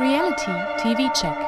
Reality TV Check.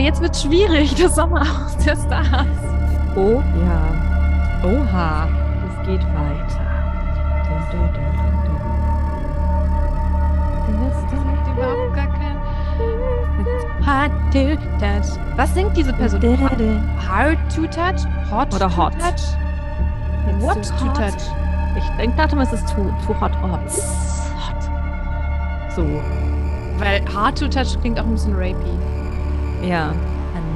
Jetzt wird schwierig. Das Sommerhaus der Stars. Oh ja. Oha. Es geht weiter. Überhaupt gar. Hard to touch. Was singt diese Person? Hard to touch? Hot Oder to hot. touch? What to hot. touch? Ich denke, dachte mal, es ist too, too hot. Oh, tss, hot. So, Weil hard to touch klingt auch ein bisschen rapey. Ja.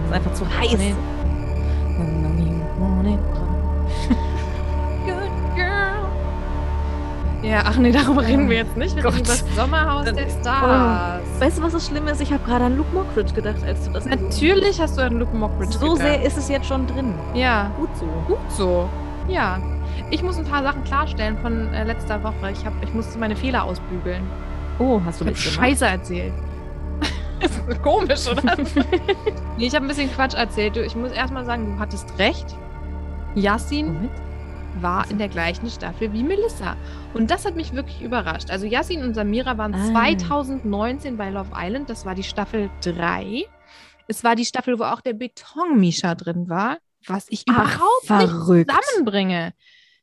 Es ist einfach zu heiß. Good girl. Ja, ach nee, darüber reden wir jetzt nicht. Wir reden Gott. über das Sommerhaus der Stars. Weißt du, was das Schlimme ist? Ich habe gerade an Luke Mockridge gedacht, als du das Natürlich hast du an Luke. Mockridge So gedacht. sehr ist es jetzt schon drin. Ja, Gut so. gut so. Ja. Ich muss ein paar Sachen klarstellen von äh, letzter Woche. Ich, hab, ich musste meine Fehler ausbügeln. Oh, hast du Ich gemacht? Scheiße erzählt. komisch, oder? nee, ich habe ein bisschen Quatsch erzählt. Du, Ich muss erstmal sagen, du hattest recht. Yassin Moment. war in der gleichen Staffel wie Melissa. Und das hat mich wirklich überrascht. Also Yassin und Samira waren Ah. 2019 bei Love Island. Das war die Staffel 3. Es war die Staffel, wo auch der Beton-Misha drin war, was ich Ach, überhaupt nicht verrückt. zusammenbringe.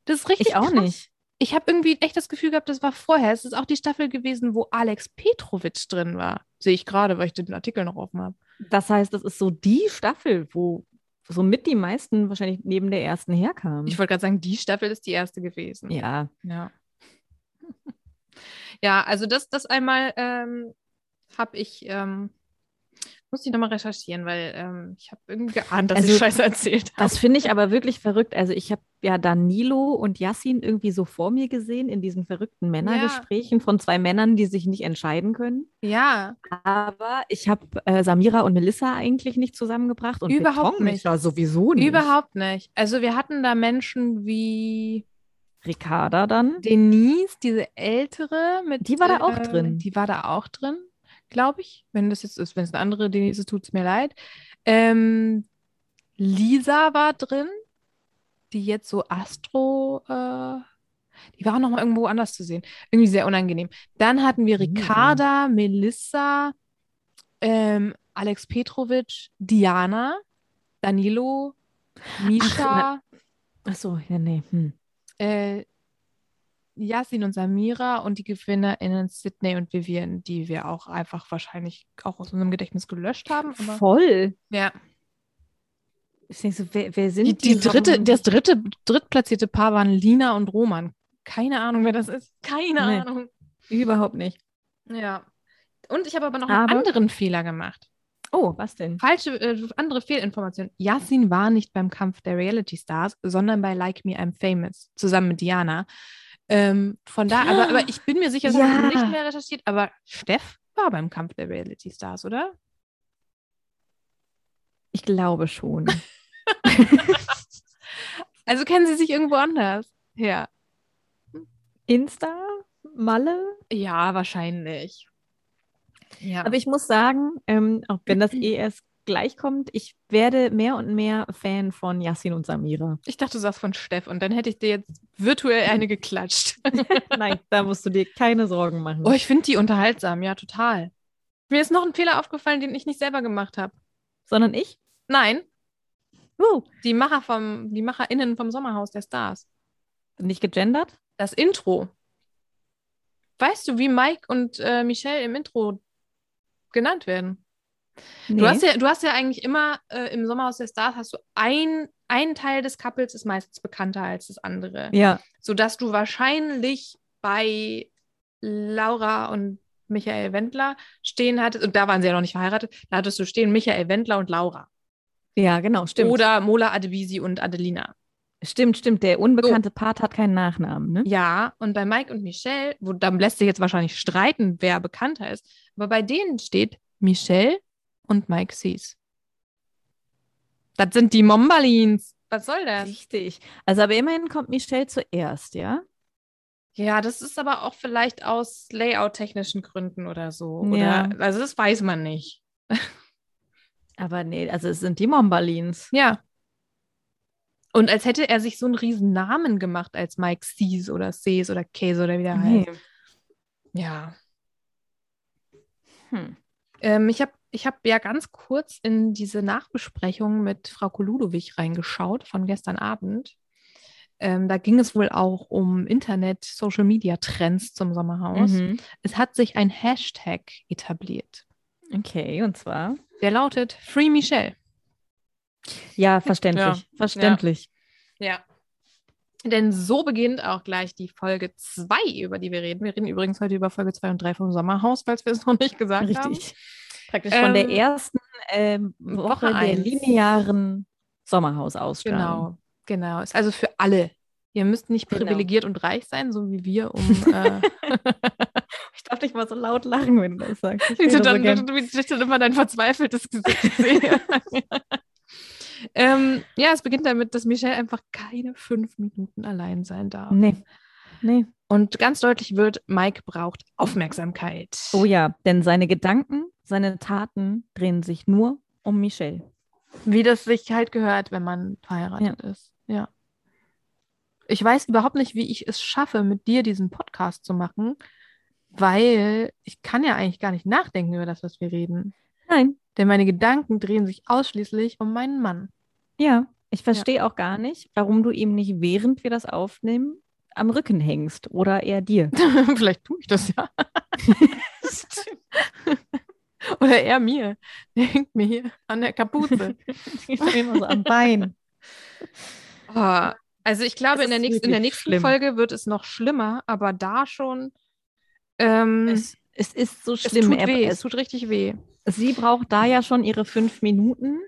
Das ist richtig Ich auch krass. nicht. Ich habe irgendwie echt das Gefühl gehabt, das war vorher. Es ist auch die Staffel gewesen, wo Alex Petrovic drin war. Sehe ich gerade, weil ich den Artikel noch offen habe. Das heißt, das ist so die Staffel, wo somit die meisten wahrscheinlich neben der ersten herkamen. Ich wollte gerade sagen, die Staffel ist die erste gewesen. ja. Ja. Ja, also das, das einmal ähm, habe ich, ähm, muss ich nochmal recherchieren, weil ähm, ich habe irgendwie geahnt, dass Also, ich Scheiße erzählt habe. Das finde ich aber wirklich verrückt. Also ich habe ja Danilo und Yassin irgendwie so vor mir gesehen in diesen verrückten Männergesprächen von zwei Männern, die sich nicht entscheiden können. Ja, Aber ich habe äh, Samira und Melissa eigentlich nicht zusammengebracht und Überhaupt Betonmischer sowieso nicht. überhaupt nicht. Also wir hatten da Menschen wie Ricarda dann. Denise, diese ältere mit. Die war da auch drin. Die war da auch drin, glaube ich. Wenn das jetzt ist, wenn es eine andere Denise ist, tut es mir leid. Ähm, Lisa war drin, die jetzt so Astro, äh, die war noch mal irgendwo anders zu sehen. Irgendwie sehr unangenehm. Dann hatten wir Lisa. Ricarda, Melissa, ähm, Alex Petrovic, Diana, Danilo, Misha, Ach so, ja, nee. Hm. äh, Yasin und Samira und die GewinnerInnen Sydney und Vivian, die wir auch einfach wahrscheinlich auch aus unserem Gedächtnis gelöscht haben. Voll. ja. Ich denke so, wer, wer sind Die, die dritte, Warum- das dritte, drittplatzierte Paar waren Lina und Roman. Keine Ahnung, wer das ist. Keine Nee. Ahnung. Überhaupt nicht. Ja. Und ich habe aber noch einen Aber- anderen Fehler gemacht. Oh, was denn? Falsche, äh, andere Fehlinformation. Yasin war nicht beim Kampf der Reality Stars, sondern bei Like Me I'm Famous, zusammen mit Diana. Ähm, von da, aber, aber ich bin mir sicher, das habe Ja. nicht mehr recherchiert, aber Steff war beim Kampf der Reality Stars, oder? Ich glaube schon. Also kennen sie sich irgendwo anders? Ja. Insta? Malle? Ja, wahrscheinlich. Ja. Aber ich muss sagen, ähm, auch wenn das eh erst gleich kommt, ich werde mehr und mehr Fan von Yassin und Samira. ich dachte, du sagst von Steff und dann hätte ich dir jetzt virtuell eine geklatscht. Nein, da musst du dir keine Sorgen machen. Oh, ich finde die unterhaltsam, ja, total. Mir ist noch ein Fehler aufgefallen, den ich nicht selber gemacht habe. Sondern ich? Nein, Uh. Die Macher vom, die MacherInnen vom Sommerhaus der Stars. Nicht gegendert? Das Intro. Weißt du, wie Mike und äh, Michelle im Intro genannt werden? Nee. Du, hast ja, du hast ja eigentlich immer äh, im Sommerhaus der Stars hast du ein, ein Teil des Couples ist meistens bekannter als das andere. Ja. Sodass du wahrscheinlich bei Laura und Michael Wendler stehen hattest, und da waren sie ja noch nicht verheiratet, da hattest du stehen Michael Wendler und Laura. Ja, genau, stimmt. Oder Mola Adebisi und Adelina. Stimmt, stimmt. Der unbekannte so. Part hat keinen Nachnamen, ne? Ja, und bei Mike und Michelle, wo dann lässt sich jetzt wahrscheinlich streiten, wer bekannter ist. Aber bei denen steht Michelle und Mike Sees. Das sind die Mombalins. Was soll das? Richtig. Also, aber immerhin kommt Michelle zuerst, ja? Ja, das ist aber auch vielleicht aus Layout-technischen Gründen oder so. Ja. Oder, also, das weiß man nicht. aber nee, also es sind die Mombalins. Ja. Und als hätte er sich so einen riesen Namen gemacht als Mike Sees oder Sees oder Käse oder wie der nee. heißt. Ja. Hm. Ähm, ich habe ich hab ja ganz kurz in diese Nachbesprechung mit Frau Koludowig reingeschaut von gestern Abend. Ähm, da ging es wohl auch um Internet, Social Media Trends zum Sommerhaus. Mhm. Es hat sich ein Hashtag etabliert. Okay, und zwar? Der lautet Free Michelle. Ja, verständlich. Ja. Verständlich. Ja. ja. Denn so beginnt auch gleich die Folge 2, über die wir reden. Wir reden übrigens heute über Folge 2 und 3 vom Sommerhaus, falls wir es noch nicht gesagt Richtig. haben. Richtig. Praktisch ähm, von der ähm, ersten ähm, Woche, Woche der linearen Sommerhausausstrahlung. Genau, genau. Ist also für alle. Ihr müsst nicht genau. privilegiert und reich sein, so wie wir, um. Äh ich darf nicht mal so laut lachen, wenn du das sagst. Ich, ich, dann, so ich dann immer dein verzweifeltes Gesicht sehe. Ähm, ja, es beginnt damit, dass Michelle einfach keine fünf Minuten allein sein darf. Nee. Nee. Und ganz deutlich wird, Mike braucht Aufmerksamkeit. Oh ja, denn seine Gedanken, seine Taten drehen sich nur um Michelle. Wie das sich halt gehört, wenn man verheiratet ja. ist. Ja. Ich weiß überhaupt nicht, wie ich es schaffe, mit dir diesen Podcast zu machen, weil ich kann ja eigentlich gar nicht nachdenken über das, was wir reden. Nein. Denn meine Gedanken drehen sich ausschließlich um meinen Mann. Ja, ich verstehe ja. auch gar nicht, warum du ihm nicht, während wir das aufnehmen, am Rücken hängst oder eher dir. Vielleicht tue ich das ja. oder er mir. Der hängt mir hier an der Kapuze. immer so am Bein. Oh, also ich glaube, in der, nächsten, in der nächsten schlimm. Folge wird es noch schlimmer, aber da schon. Ähm, es, es, ist so schlimm. Es tut weh, es tut richtig weh. Sie braucht da ja schon ihre fünf Minuten.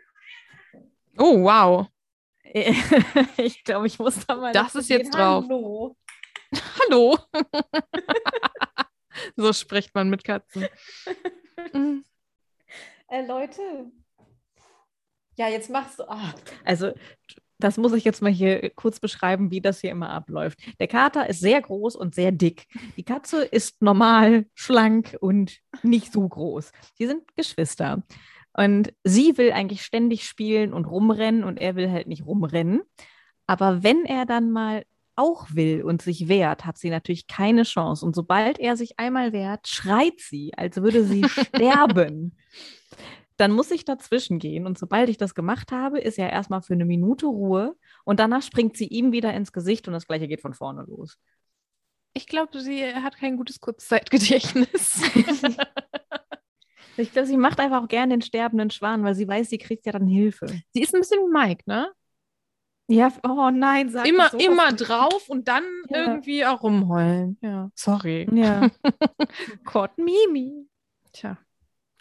Oh, wow. ich glaube, ich muss da mal. Das ist jetzt drauf. Hallo. Hallo. so spricht man mit Katzen. äh, Leute. Ja, jetzt machst du. Oh. Also, das muss ich jetzt mal hier kurz beschreiben, wie das hier immer abläuft. Der Kater ist sehr groß und sehr dick. Die Katze ist normal, schlank und nicht so groß. Die sind Geschwister. Und sie will eigentlich ständig spielen und rumrennen und er will halt nicht rumrennen. Aber wenn er dann mal auch will und sich wehrt, hat sie natürlich keine Chance. Und sobald er sich einmal wehrt, schreit sie, als würde sie sterben dann muss ich dazwischen gehen. Und sobald ich das gemacht habe, ist ja erstmal für eine Minute Ruhe und danach springt sie ihm wieder ins Gesicht und das gleiche geht von vorne los. Ich glaube, sie hat kein gutes Kurzzeitgedächtnis. ich glaube, sie macht einfach auch gerne den sterbenden Schwan, weil sie weiß, sie kriegt ja dann Hilfe. Sie ist ein bisschen wie Mike, ne? Ja, oh nein, sag Immer, so immer drauf und dann ja. irgendwie auch rumheulen. Ja, sorry. Ja. Gott, Mimi. Tja.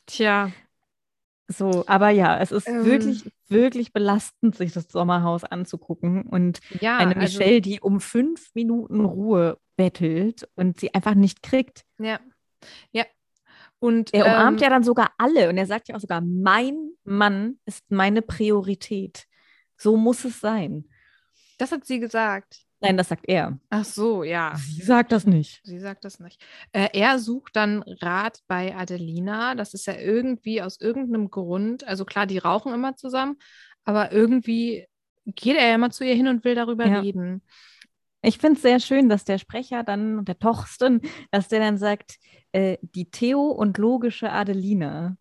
Tja. So, aber ja, es ist ähm, wirklich, wirklich belastend, sich das Sommerhaus anzugucken. Und ja, eine also Michelle, also, die um fünf Minuten Ruhe bettelt und sie einfach nicht kriegt. Ja. Ja. Und er umarmt ähm, ja dann sogar alle und er sagt ja auch sogar, mein Mann ist meine Priorität. So muss es sein. Das hat sie gesagt. Nein, das sagt er. Ach so, ja. Sie sagt das nicht. Sie sagt das nicht. Äh, er sucht dann Rat bei Adelina. Das ist ja irgendwie aus irgendeinem Grund, also klar, die rauchen immer zusammen, aber irgendwie geht er immer zu ihr hin und will darüber ja. reden. Ich finde es sehr schön, dass der Sprecher dann, der Torsten, dass der dann sagt, äh, die Theo und logische Adelina.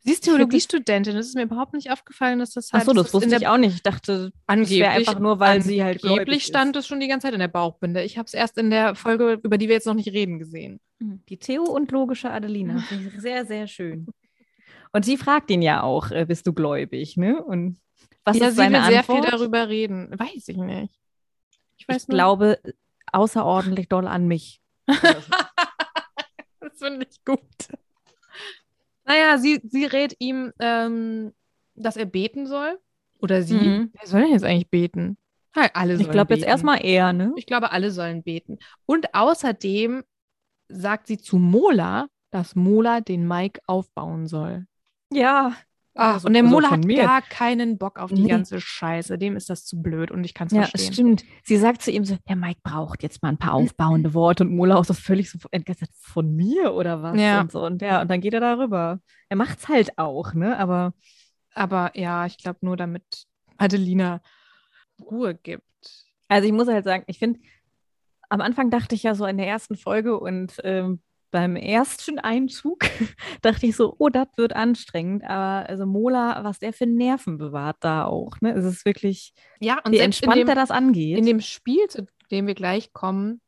Sie ist Theologiestudentin. Das ist mir überhaupt nicht aufgefallen, dass das halt. Achso, das, wusste ich auch nicht. Ich dachte, angeblich wäre einfach nur, weil sie halt. Angeblich stand es schon die ganze Zeit in der Bauchbinde. Ich habe es erst in der Folge, über die wir jetzt noch nicht reden, gesehen. Mhm. Die Theo und logische Adelina. Sehr, sehr schön. Und sie fragt ihn ja auch, äh, bist du gläubig, ne? Und was ja, ist seine sie will Antwort? sehr viel darüber reden. Weiß ich nicht. Ich, ich glaube außerordentlich doll an mich. das finde ich gut. Naja, sie, sie rät ihm, ähm, dass er beten soll. Oder sie. Mhm. Wer soll denn jetzt eigentlich beten? Ja, alle sollen Ich glaube jetzt erstmal er, ne? Ich glaube, alle sollen beten. Und außerdem sagt sie zu Mola, dass Mola den Mike aufbauen soll. Ja. Ach, Also- und der also Mola von hat mir. gar keinen Bock auf die Nee. ganze Scheiße. Dem ist das zu blöd und ich kann es Ja, verstehen. stimmt. Sie sagt zu ihm so, der Mike braucht jetzt mal ein paar aufbauende Worte und Mola auch so völlig so entgeistert, von mir oder was? Ja. Und so. Und ja, und dann geht er darüber. Er macht's halt auch, ne? Aber Aber ja, ich glaube nur, damit Adelina Ruhe gibt. Also ich muss halt sagen, ich finde, am Anfang dachte ich ja so in der ersten Folge und ähm, beim ersten Einzug dachte ich so, oh, das wird anstrengend. Aber also Mola, was der für Nerven bewahrt da auch. Ne? Es ist wirklich, Ja, und wie selbst in entspannt dem, er das angeht. in dem Spiel, zu dem wir gleich kommen,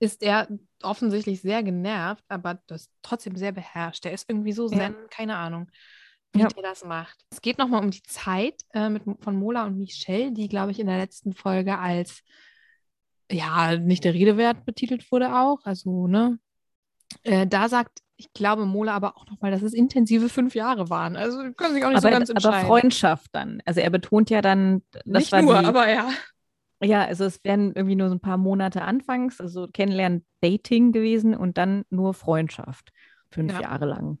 ist er offensichtlich sehr genervt, aber das trotzdem sehr beherrscht. Der ist irgendwie so Ja. zen, keine Ahnung, wie Ja. der das macht. Es geht nochmal um die Zeit äh, mit, von Mola und Michelle, die, glaube ich, in der letzten Folge als ja, nicht der Rede wert betitelt wurde auch. Also, ne? Äh, da sagt, ich glaube, Mola aber auch nochmal, dass es intensive fünf Jahre waren. Also können sich auch nicht aber, so ganz aber entscheiden. Freundschaft dann. Also er betont ja dann, das nicht war nur, die, aber ja. Ja, also es wären irgendwie nur so ein paar Monate anfangs, also Kennenlernen, Dating gewesen und dann nur Freundschaft. Fünf Ja. Jahre lang.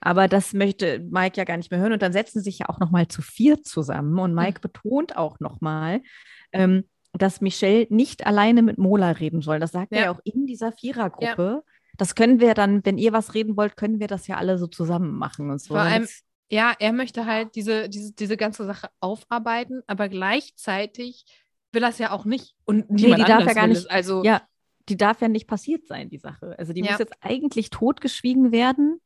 Aber das möchte Mike ja gar nicht mehr hören. Und dann setzen sie sich ja auch nochmal zu vier zusammen. Und Mike betont auch nochmal, ähm, dass Michelle nicht alleine mit Mola reden soll. Das sagt er Ja. ja auch in dieser Vierergruppe. Das können wir dann, wenn ihr was reden wollt, können wir das ja alle so zusammen machen und so. Vor allem, Ja, er möchte halt diese, diese, diese ganze Sache aufarbeiten, aber gleichzeitig will er es ja auch nicht. Und Nee, die darf ja gar nicht-. Also, ja, die darf ja nicht passiert sein, die Sache. Also die Ja. muss jetzt eigentlich totgeschwiegen werden.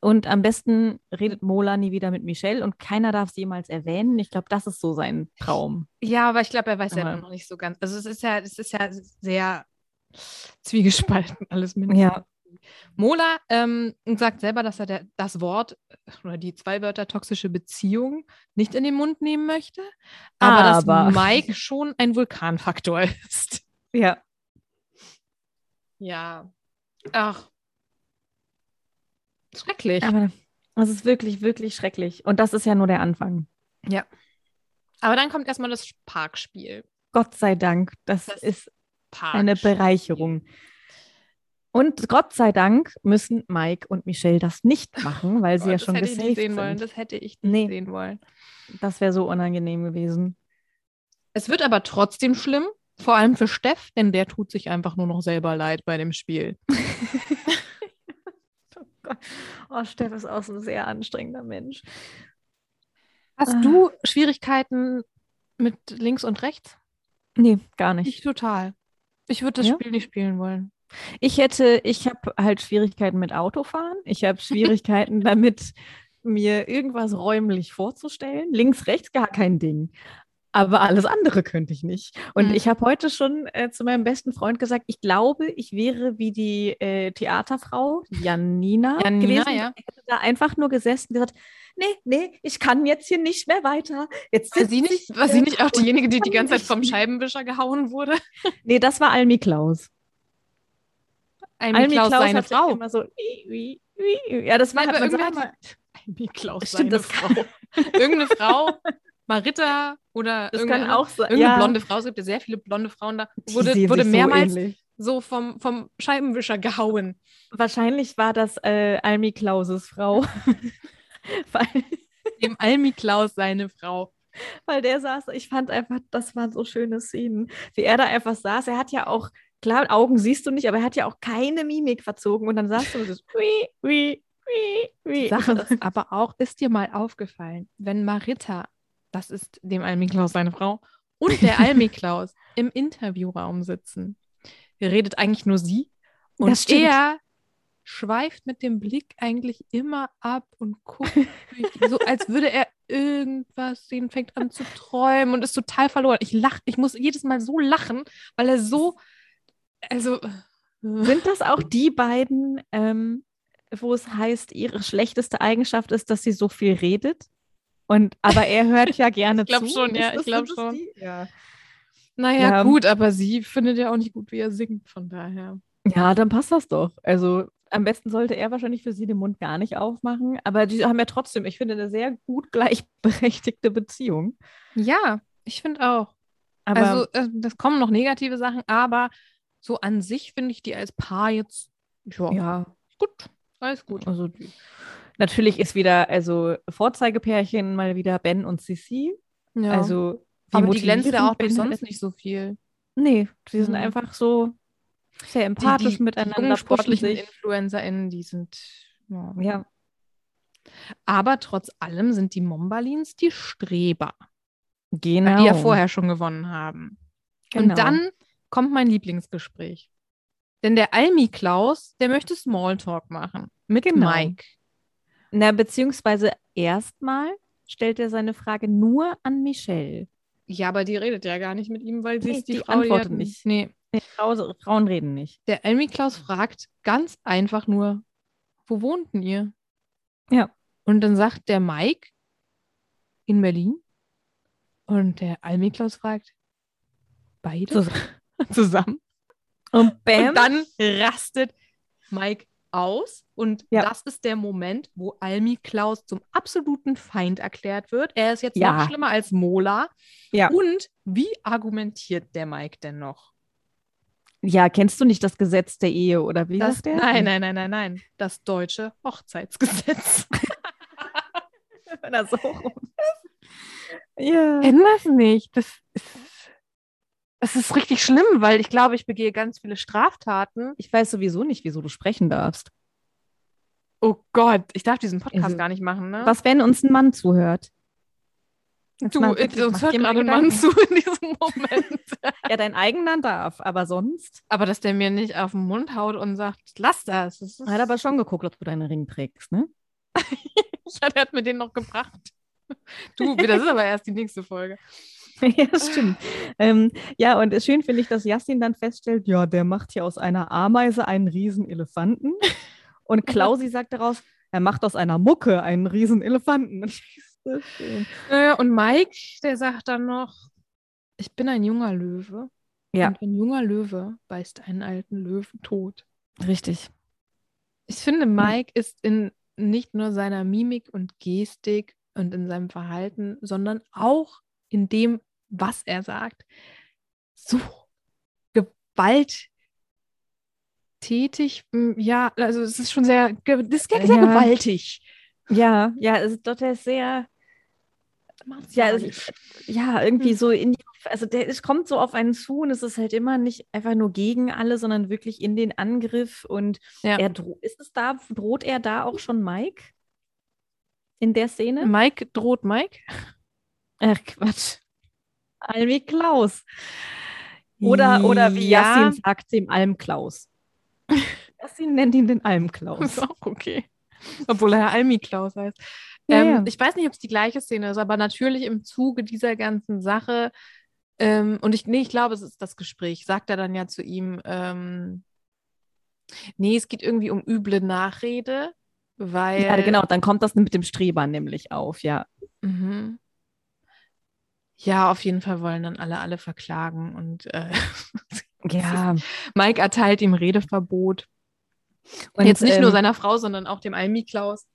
Und am besten redet Mola nie wieder mit Michelle und keiner darf sie jemals erwähnen. Ich glaube, das ist so sein Traum. ja, aber ich glaube, er weiß ja Aber- noch nicht so ganz. Also es ist ja, es ist ja sehr zwiegespalten, alles mit. Ja. Mola ähm, sagt selber, dass er der, das Wort oder die zwei Wörter toxische Beziehung nicht in den Mund nehmen möchte, aber, Aber- dass Mike schon ein Vulkanfaktor ist. Ja. Ja. Ach. Schrecklich. Aber es ist wirklich, wirklich schrecklich. Und das ist ja nur der Anfang. Aber dann kommt erstmal das Parkspiel. Gott sei Dank. Das, Das ist Park eine Bereicherung. Und Gott sei Dank müssen Mike und Michelle das nicht machen, weil sie Oh, ja schon hätte ich nicht gesaved sehen wollen. sind. Das hätte ich nicht Nee. sehen wollen. Das wäre so unangenehm gewesen. Es wird aber trotzdem schlimm, vor allem für Steff, denn der tut sich einfach nur noch selber leid bei dem Spiel. Oh, Steff ist auch so ein sehr anstrengender Mensch. Hast Ah. du Schwierigkeiten mit links und rechts? Nee, gar Ich nicht. total. Ich würde das Ja? Spiel nicht spielen wollen. Ich hätte, ich habe halt Schwierigkeiten mit Autofahren. Ich habe Schwierigkeiten damit, mir irgendwas räumlich vorzustellen. Links, rechts gar kein Ding. Aber alles andere könnte ich nicht. Und Mhm. ich habe heute schon äh, zu meinem besten Freund gesagt, ich glaube, ich wäre wie die äh, Theaterfrau Janina, Janina, gewesen. ja. Ich hätte da einfach nur gesessen und gesagt, nee, nee, ich kann jetzt hier nicht mehr weiter. Jetzt War sie nicht, ich, war sie nicht auch diejenige, die die ganze Zeit vom. Scheibenwischer gehauen wurde? Nee, das war Almi Klaus. Almi Almi Klaus, Klaus seine Frau. immer so, wie, wie, wie. ja, das war Nein, aber so irgendwer einmal, hat Almi Klaus, Stimmt, seine Frau. Irgendeine Frau, Marita oder das irgendeine, kann auch sein. irgendeine ja, blonde Frau, es gibt ja sehr viele blonde Frauen da, wurde, wurde so mehrmals ähnlich. so vom, vom Scheibenwischer gehauen. Wahrscheinlich war das äh, Almi Klauses Frau. Dem Almi Klaus seine Frau. weil der saß, ich fand einfach, das waren so schöne Szenen, wie er da einfach saß. Er hat ja auch, klar, Augen siehst du nicht, aber er hat ja auch keine Mimik verzogen und dann saß du so, wie, wie, wie, wie. Sache aber auch, ist dir mal aufgefallen, wenn Marita, das ist dem Almi Klaus seine Frau, und der Almi-Klaus im Interviewraum sitzen, redet eigentlich nur sie. Und er schweift mit dem Blick eigentlich immer ab und guckt, so als würde er irgendwas sehen, fängt an zu träumen und ist total verloren. Ich lach, ich muss jedes Mal so lachen, weil er so, also Sind das auch die beiden, ähm, wo es heißt, ihre schlechteste Eigenschaft ist, dass sie so viel redet? Und aber er hört ja gerne Ich glaub zu. schon, ja, ich glaub sind das schon. die? Ja. naja, Ja. gut, aber sie findet ja auch nicht gut, wie er singt, von daher. ja, dann passt das doch. Also am besten sollte er wahrscheinlich für sie den Mund gar nicht aufmachen. Aber die haben ja trotzdem, ich finde, eine sehr gut gleichberechtigte Beziehung. Ja, ich finde auch. Aber also, äh, das kommen noch negative Sachen, aber so an sich finde ich die als Paar jetzt, ja, ja, gut, alles gut. also die- natürlich ist wieder, also Vorzeigepärchen mal wieder Ben und Sissi. Ja. Also wie aber die glänzen ja auch durch sonst nicht so viel. Nee, die sind Mhm. einfach so sehr empathisch die, die, miteinander, Die sportlichen. InfluencerInnen, die sind. Ja. Ja, Aber trotz allem sind die Mombalins die Streber, genau. die ja vorher schon gewonnen haben. Genau. Und dann kommt mein Lieblingsgespräch. Denn der Almi Klaus, der möchte Smalltalk machen mit Genau. Mike. Na, beziehungsweise erstmal stellt er seine Frage nur an Michelle. Ja, aber die redet ja gar nicht mit ihm, weil sie Nee, ist die, die Frau, antwortet die hat- nicht. Nee, Nee, Frau, Frauen reden nicht. der Almi Klaus fragt ganz einfach nur, wo wohnten ihr? Ja. Und dann sagt der Mike in Berlin und der Almi Klaus fragt, beide Zusammen. zusammen. Und Bam. Und dann rastet Mike aus und Ja. das ist der Moment, wo Almi Klaus zum absoluten Feind erklärt wird. Er ist jetzt Ja. noch schlimmer als Mola. Ja. Und wie argumentiert der Mike denn noch? ja, kennst du nicht das Gesetz der Ehe oder wie Das, der? nein, nein, nein, nein, nein. Das deutsche Hochzeitsgesetz. Wenn er so rum ist. Ja. Kenn das nicht. Das ist, das ist richtig schlimm, weil ich glaube, ich begehe ganz viele Straftaten. Ich weiß sowieso nicht, wieso du sprechen darfst. Oh Gott, ich darf diesen Podcast Also, gar nicht machen, ne? Was, wenn uns ein Mann zuhört? Jetzt Du, mal äh, uns hört gerade ein Mann zu in diesem Moment. Ja, dein eigener darf, aber sonst? aber dass der mir nicht auf den Mund haut und sagt, lass das. das Er hat aber schon geguckt, ob du deinen Ring trägst, ne? ja, der hat mir den noch gebracht. Du, das ist aber erst die nächste Folge. ja, stimmt. ähm, ja, und schön finde ich, dass Jasmin dann feststellt, ja, der macht hier aus einer Ameise einen riesen Elefanten. Und Klausi sagt daraus, er macht aus einer Mucke einen riesen Elefanten. So. Naja, und Mike, der sagt dann noch, ich bin ein junger Löwe. Ja. Und ein junger Löwe beißt einen alten Löwen tot. Richtig. Ich finde, Mike ist in nicht nur seiner Mimik und Gestik und in seinem Verhalten, sondern auch in dem, was er sagt, so gewalttätig. Mm, Ja, also es ist schon sehr, das ist sehr Ja. gewaltig. Ja, ja, es ist doch ist sehr, ja, es ist, ja, irgendwie Hm. so in die, also der es kommt so auf einen zu und es ist halt immer nicht einfach nur gegen alle, sondern wirklich in den Angriff und Ja. er ist es da, droht er da auch schon Mike? In der Szene? Mike droht Mike. Ach Quatsch. Almi Klaus. Oder, oder wie ja, Yassin sagt sie ihm Almklaus. Yassin nennt ihn den Almklaus. Ist auch okay. Obwohl er ja Almi Klaus heißt. Ja, ähm, ja. Ich weiß nicht, ob es die gleiche Szene ist, aber natürlich im Zuge dieser ganzen Sache, ähm, und ich, nee, ich glaube, es ist das Gespräch, sagt er dann ja zu ihm, ähm, nee, es geht irgendwie um üble Nachrede, weil. Ja, genau, dann kommt das mit dem Streber nämlich auf, ja. Mhm. Ja, auf jeden Fall wollen dann alle alle verklagen und äh, Ja. Mike erteilt ihm Redeverbot. Und, Jetzt nicht nur ähm, seiner Frau, sondern auch dem Almi Klaus.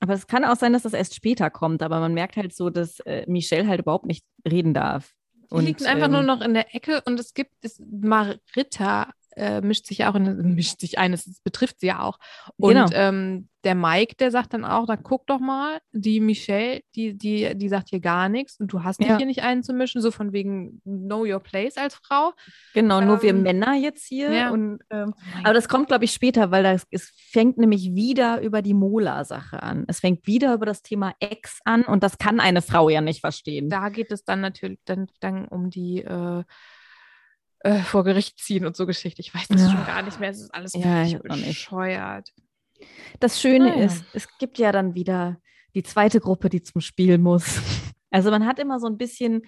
Aber es kann auch sein, dass das erst später kommt, aber man merkt halt so, dass äh, Michelle halt überhaupt nicht reden darf. Die liegt einfach ähm, nur noch in der Ecke und es gibt es, Marita äh, mischt sich ja auch in, mischt sich ein, es betrifft sie ja auch. Und Genau. ähm, der Mike, der sagt dann auch, dann guck doch mal, die Michelle, die, die, die sagt hier gar nichts und du hast dich Ja. hier nicht einzumischen, so von wegen Know Your Place als Frau. Genau, nur wir Ähm, Männer jetzt hier. ja. Und, ähm, mein aber das kommt, glaube ich, später, weil das, es fängt nämlich wieder über die Mola-Sache an. Es fängt wieder über das Thema Ex an und das kann eine Frau ja nicht verstehen. da geht es dann natürlich dann, dann um die äh, äh, vor Gericht ziehen und so Geschichte. Ich weiß das Ja. schon gar nicht mehr. Es ist alles Ja, bescheuert. Das Schöne Naja. ist, es gibt ja dann wieder die zweite Gruppe, die zum Spiel muss. Also man hat immer so ein bisschen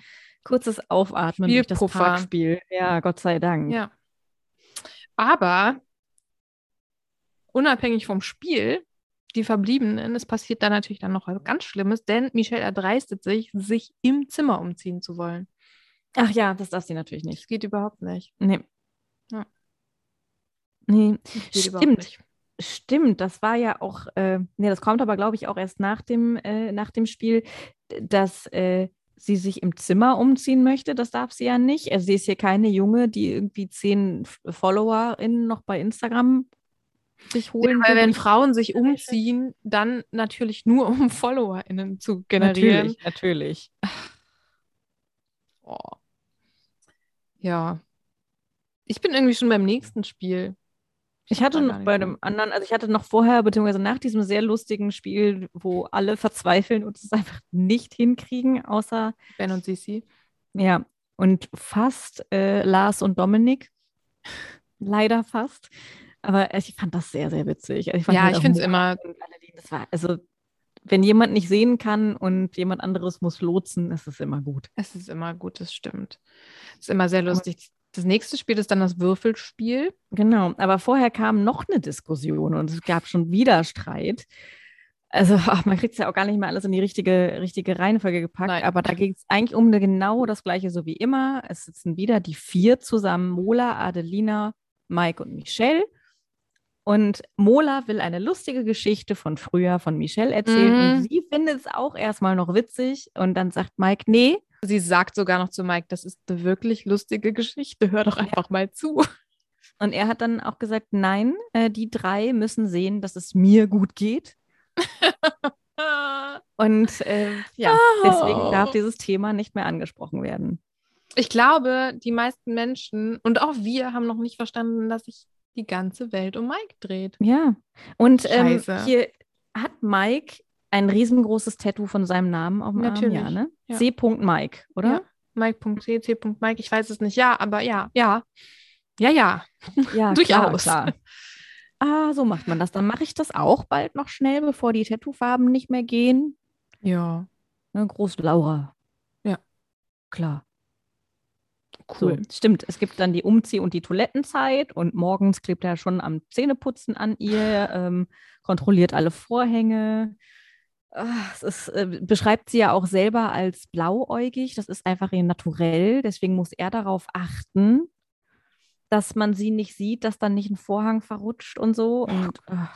kurzes Aufatmen durch das. Parkspiel. Ja, Gott sei Dank. Ja. Aber unabhängig vom Spiel, die Verbliebenen, es passiert dann natürlich dann noch was ganz Schlimmes, denn Michelle erdreistet sich, sich im Zimmer umziehen zu wollen. Ach ja, das darf sie natürlich nicht. Das geht überhaupt nicht. Nee. Ja. Nee, Stimmt. Stimmt, das war ja auch, äh, nee, das kommt aber, glaube ich, auch erst nach dem, äh, nach dem Spiel, dass äh, sie sich im Zimmer umziehen möchte. Das darf sie ja nicht. Also sie ist hier keine Junge, die irgendwie zehn FollowerInnen noch bei Instagram sich holen. Weil will. wenn Frauen sich umziehen, dann natürlich nur um FollowerInnen zu generieren. Natürlich, natürlich. Oh. Ja. Ich bin irgendwie schon beim nächsten Spiel. Ich hatte noch bei dem anderen, also ich hatte noch vorher, beziehungsweise nach diesem sehr lustigen Spiel, wo alle verzweifeln und es einfach nicht hinkriegen, außer Ben und Sisi. Ja, und fast äh, Lars und Dominik. Leider fast. Aber ich fand das sehr, sehr witzig. Also ich Ja, halt ich finde es immer, Das war, also, wenn jemand nicht sehen kann und jemand anderes muss lotsen, ist es immer gut. es ist immer gut, das stimmt. Es ist immer sehr lustig. Das nächste Spiel ist dann das Würfelspiel. Genau. Aber vorher kam noch eine Diskussion und es gab schon wieder Streit. Also, ach, man kriegt es ja auch gar nicht mehr alles in die richtige, richtige Reihenfolge gepackt. Nein. Aber da geht es eigentlich um genau das Gleiche, so wie immer. Es sitzen wieder die vier zusammen: Mola, Adelina, Mike und Michelle. Und Mola will eine lustige Geschichte von früher von Michelle erzählen. Mhm. Und sie findet es auch erstmal noch witzig. Und dann sagt Mike: Nee, Sie sagt sogar noch zu Mike, das ist eine wirklich lustige Geschichte. Hör doch einfach mal zu. Und er hat dann auch gesagt, nein, äh, die drei müssen sehen, dass es mir gut geht. Und äh, ja, deswegen darf Oh. dieses Thema nicht mehr angesprochen werden. Ich glaube, die meisten Menschen und auch wir haben noch nicht verstanden, dass sich die ganze Welt um Mike dreht. Ja. Und ähm, hier hat Mike ein riesengroßes Tattoo von seinem Namen auf dem Natürlich, Arm. Ja, ne? ja. C. Mike, oder? Ja. Mike.c, c.mike, ich weiß es nicht. Ja, aber ja, ja. Ja, ja. Ja, Durchaus. Klar, klar. Ah, so macht man das. Dann mache ich das auch bald noch schnell, bevor die Tattoofarben nicht mehr gehen. Ja, Ne, Groß Laura. Ja. Klar. Cool. So, stimmt. Es gibt dann die Umzieh- und die Toilettenzeit und morgens klebt er schon am Zähneputzen an ihr, ähm, kontrolliert alle Vorhänge. Ah, es ist, äh, beschreibt sie ja auch selber als blauäugig. Das ist einfach ihr Naturell. Deswegen muss er darauf achten, dass man sie nicht sieht, dass dann nicht ein Vorhang verrutscht und so. Und, ah.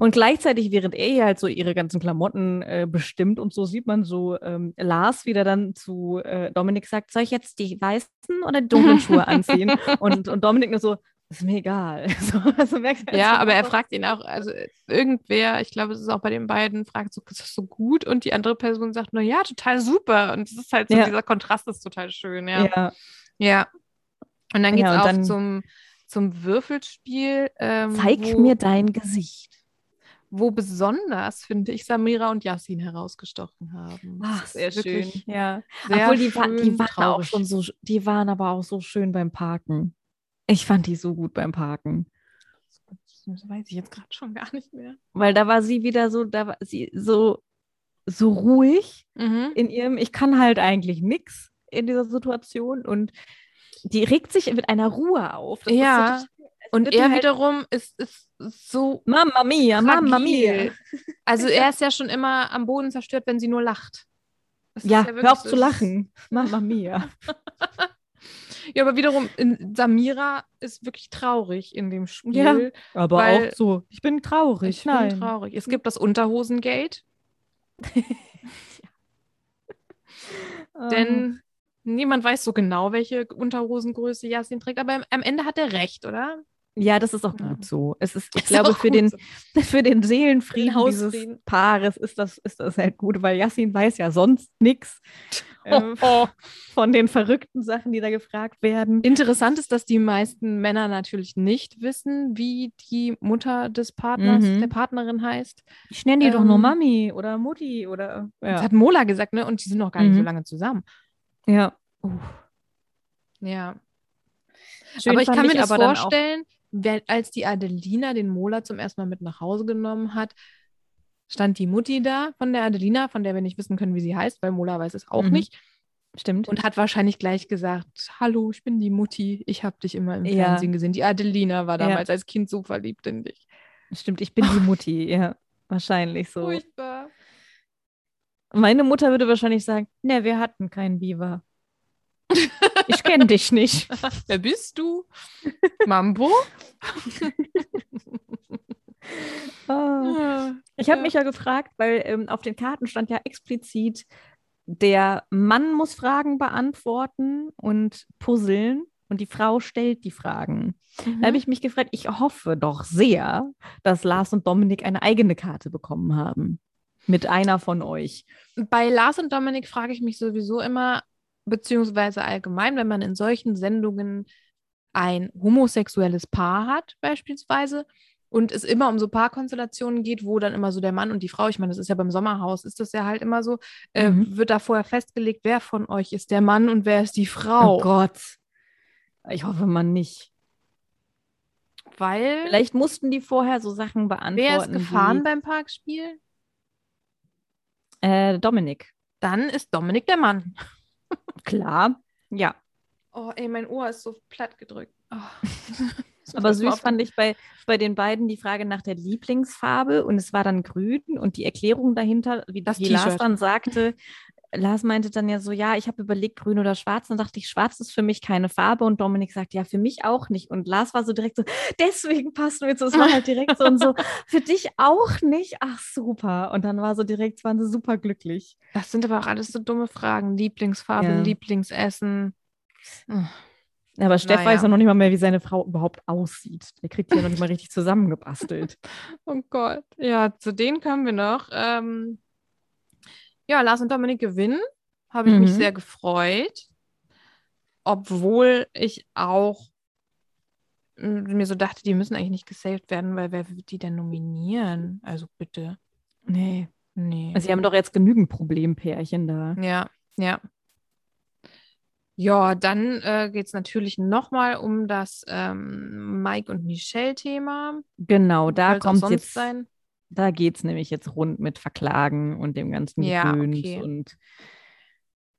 und gleichzeitig, während er ihr halt so ihre ganzen Klamotten äh, bestimmt und so, sieht man so ähm, Lars wieder dann zu äh, Dominik sagt, soll ich jetzt die weißen oder die dunklen Schuhe anziehen? Und, und Dominik nur so, ist mir egal. So, also Ja, aber er fragt ihn auch, also irgendwer, ich glaube, es ist auch bei den beiden, fragt so, ist das so gut? Und die andere Person sagt nur, ja, total super. Und es ist halt so, Ja. dieser Kontrast ist total schön, ja. Ja, Ja. Und dann geht es Ja, auch zum, zum Würfelspiel. Ähm, zeig wo, mir dein Gesicht. Wo besonders, finde ich, Samira und Yassin herausgestochen haben. Ach, sehr wirklich schön. Ja. Sehr Obwohl die, war, die schön waren auch traurig. schon so, die waren aber auch so schön beim Parken. Ich fand die so gut beim Parken. Das weiß ich jetzt gerade schon gar nicht mehr. Weil da war sie wieder so, da war sie so, so ruhig Mhm. in ihrem, ich kann halt eigentlich nichts in dieser Situation und die regt sich mit einer Ruhe auf. Das ist Ja, so total- als Und er halt, wiederum ist, ist so Mamma mia, Mamma mia. fragil. Also er ist ja schon immer am Boden zerstört, wenn sie nur lacht. Das Ja, wirklich hör auf zu lachen. Mamma mia. Ja, aber wiederum, in, Samira ist wirklich traurig in dem Spiel. Ja, Aber Weil- auch so, ich bin traurig. Ich bin traurig. Es gibt das Unterhosengate, Ähm, denn Niemand weiß so genau, welche Unterhosengröße Yasin trägt, aber am Ende hat er recht, oder? Ja, das ist auch Ja. gut so. Es ist, ich Ist glaube, für den, so. für den Seelenfrieden Den dieses. Paares ist das, ist das halt gut, weil Yassin weiß ja sonst nichts ähm, Oh, oh. von den verrückten Sachen, die da gefragt werden. Interessant ist, dass die meisten Männer natürlich nicht wissen, wie die Mutter des Partners, Mhm. der Partnerin heißt. Ich nenne die doch nur Ähm, Mami oder Mutti oder. Das Ja. hat Mola gesagt, ne? Und die sind noch gar nicht so Mhm. lange zusammen. Ja. Ja. Schön aber ich kann mir das vorstellen, wer, als die Adelina den Mola zum ersten Mal mit nach Hause genommen hat, stand die Mutti da von der Adelina, von der wir nicht wissen können, wie sie heißt, weil Mola weiß es auch Mhm. nicht. Stimmt. Und hat wahrscheinlich gleich gesagt, hallo, ich bin die Mutti, ich habe dich immer im Ja. Fernsehen gesehen. Die Adelina war Ja. damals als Kind so verliebt in dich. Stimmt, ich bin die Mutti, ja. Wahrscheinlich so. Furchtbar. Meine Mutter würde wahrscheinlich sagen: Ne, wir hatten keinen Biber. Ich kenne dich nicht. Wer bist du? Mambo? Ah. Ich habe mich ja gefragt, weil ähm, auf den Karten stand ja explizit, der Mann muss Fragen beantworten und puzzeln und die Frau stellt die Fragen. Da habe ich mich gefragt, ich hoffe doch sehr, dass Lars und Dominik eine eigene Karte bekommen haben. Mit einer von euch. Bei Lars und Dominik frage ich mich sowieso immer, beziehungsweise allgemein, wenn man in solchen Sendungen ein homosexuelles Paar hat, beispielsweise, und es immer um so Paarkonstellationen geht, wo dann immer so der Mann und die Frau, ich meine, das ist ja beim Sommerhaus, ist das ja halt immer so, äh, Mhm. wird da vorher festgelegt, wer von euch ist der Mann und wer ist die Frau. Oh Gott. Ich hoffe man nicht. Weil, Vielleicht mussten die vorher so Sachen beantworten. wer ist gefahren beim Parkspiel? Äh, Dominik. Dann ist Dominik der Mann. Klar. Ja. Oh, ey, mein Ohr ist so platt gedrückt. Oh. Aber süß fand ich bei, bei den beiden die Frage nach der Lieblingsfarbe und es war dann grün und die Erklärung dahinter, wie, Das Lars dann sagte, Lars meinte dann ja so, ja, ich habe überlegt, grün oder schwarz. Dann dachte ich, schwarz ist für mich keine Farbe und Dominik sagt, ja, für mich auch nicht. Und Lars war so direkt so, deswegen passen wir zu. Es war halt direkt so und so, für dich auch nicht? Ach, super. Und dann war so direkt, waren sie super glücklich. Das sind aber auch alles so dumme Fragen. Lieblingsfarbe, Ja. Lieblingsessen. Aber Steff Naja. weiß ja noch nicht mal mehr, wie seine Frau überhaupt aussieht. Der kriegt die ja noch nicht mal richtig zusammengebastelt. Oh Gott. Ja, zu denen kommen wir noch. Ähm, ja, Lars und Dominik gewinnen. Habe ich mich Mhm. sehr gefreut. Obwohl ich auch mir so dachte, die müssen eigentlich nicht gesaved werden, weil wer wird die denn nominieren? Also bitte. Nee. Nee. Also, sie haben doch jetzt genügend Problempärchen da. Ja, ja. Ja, dann äh, geht es natürlich nochmal um das ähm, Mike und Michelle-Thema. Genau, da kommt sonst jetzt, sein. Da geht es nämlich jetzt rund mit Verklagen und dem ganzen Ja, okay. und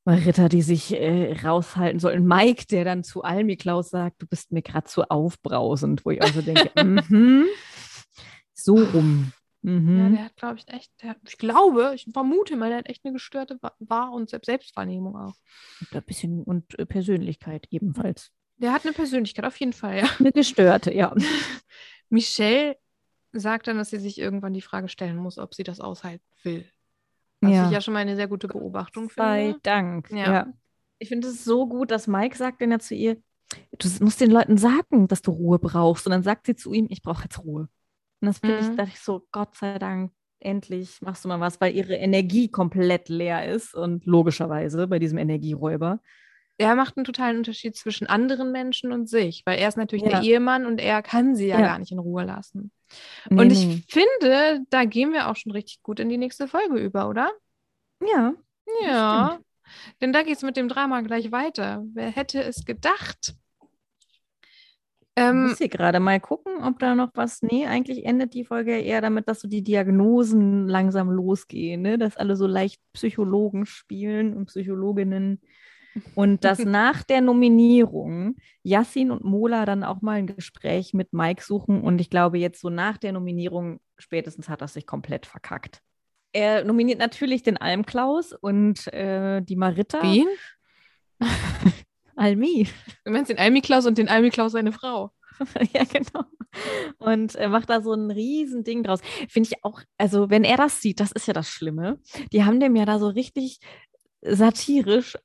Ritter, die sich äh, raushalten sollen. Mike, der dann zu Almi Klaus sagt, du bist mir gerade zu aufbrausend, wo ich also denke, mhm, so rum. Ja, Mhm. der hat, glaube ich, echt, der, ich glaube, ich vermute mal, der hat echt eine gestörte Wa- Wahr- und Selbst- Selbstvernehmung auch. Und ein bisschen und äh, Persönlichkeit ebenfalls. Der hat eine Persönlichkeit, auf jeden Fall, ja. Eine gestörte, ja. Michelle sagt dann, dass sie sich irgendwann die Frage stellen muss, ob sie das aushalten will. Was Ja. ich ja schon mal eine sehr gute Beobachtung Sei finde. Dank. Ja. Ja. Ich finde es so gut, dass Mike sagt dann ja zu ihr, du musst den Leuten sagen, dass du Ruhe brauchst. Und dann sagt sie zu ihm, ich brauche jetzt Ruhe. Und das finde Mhm. ich, dachte ich so, Gott sei Dank, endlich machst du mal was, weil ihre Energie komplett leer ist und logischerweise bei diesem Energieräuber. Er macht einen totalen Unterschied zwischen anderen Menschen und sich, weil er ist natürlich Ja. der Ehemann und er kann sie ja, Ja. gar nicht in Ruhe lassen. Nee, und ich nee. finde, da gehen wir auch schon richtig gut in die nächste Folge über, oder? ja, Ja. Denn da geht es mit dem Drama gleich weiter. Wer hätte es gedacht? ich Ähm, muss hier gerade mal gucken, ob da noch was. Nee, eigentlich endet die Folge ja eher damit, dass so die Diagnosen langsam losgehen, ne? dass alle so leicht Psychologen spielen und Psychologinnen. Und dass nach der Nominierung Yassin und Mola dann auch mal ein Gespräch mit Mike suchen. Und ich glaube, jetzt so nach der Nominierung spätestens hat er sich komplett verkackt. Er nominiert natürlich den Almklaus und äh, die Marita. wen? Almi. Du meinst den Almiklaus und den Almiklaus seine Frau. ja, genau. Und er macht da so ein riesen Ding draus. Finde ich auch, also wenn er das sieht, das ist ja das Schlimme. Die haben dem ja da so richtig satirisch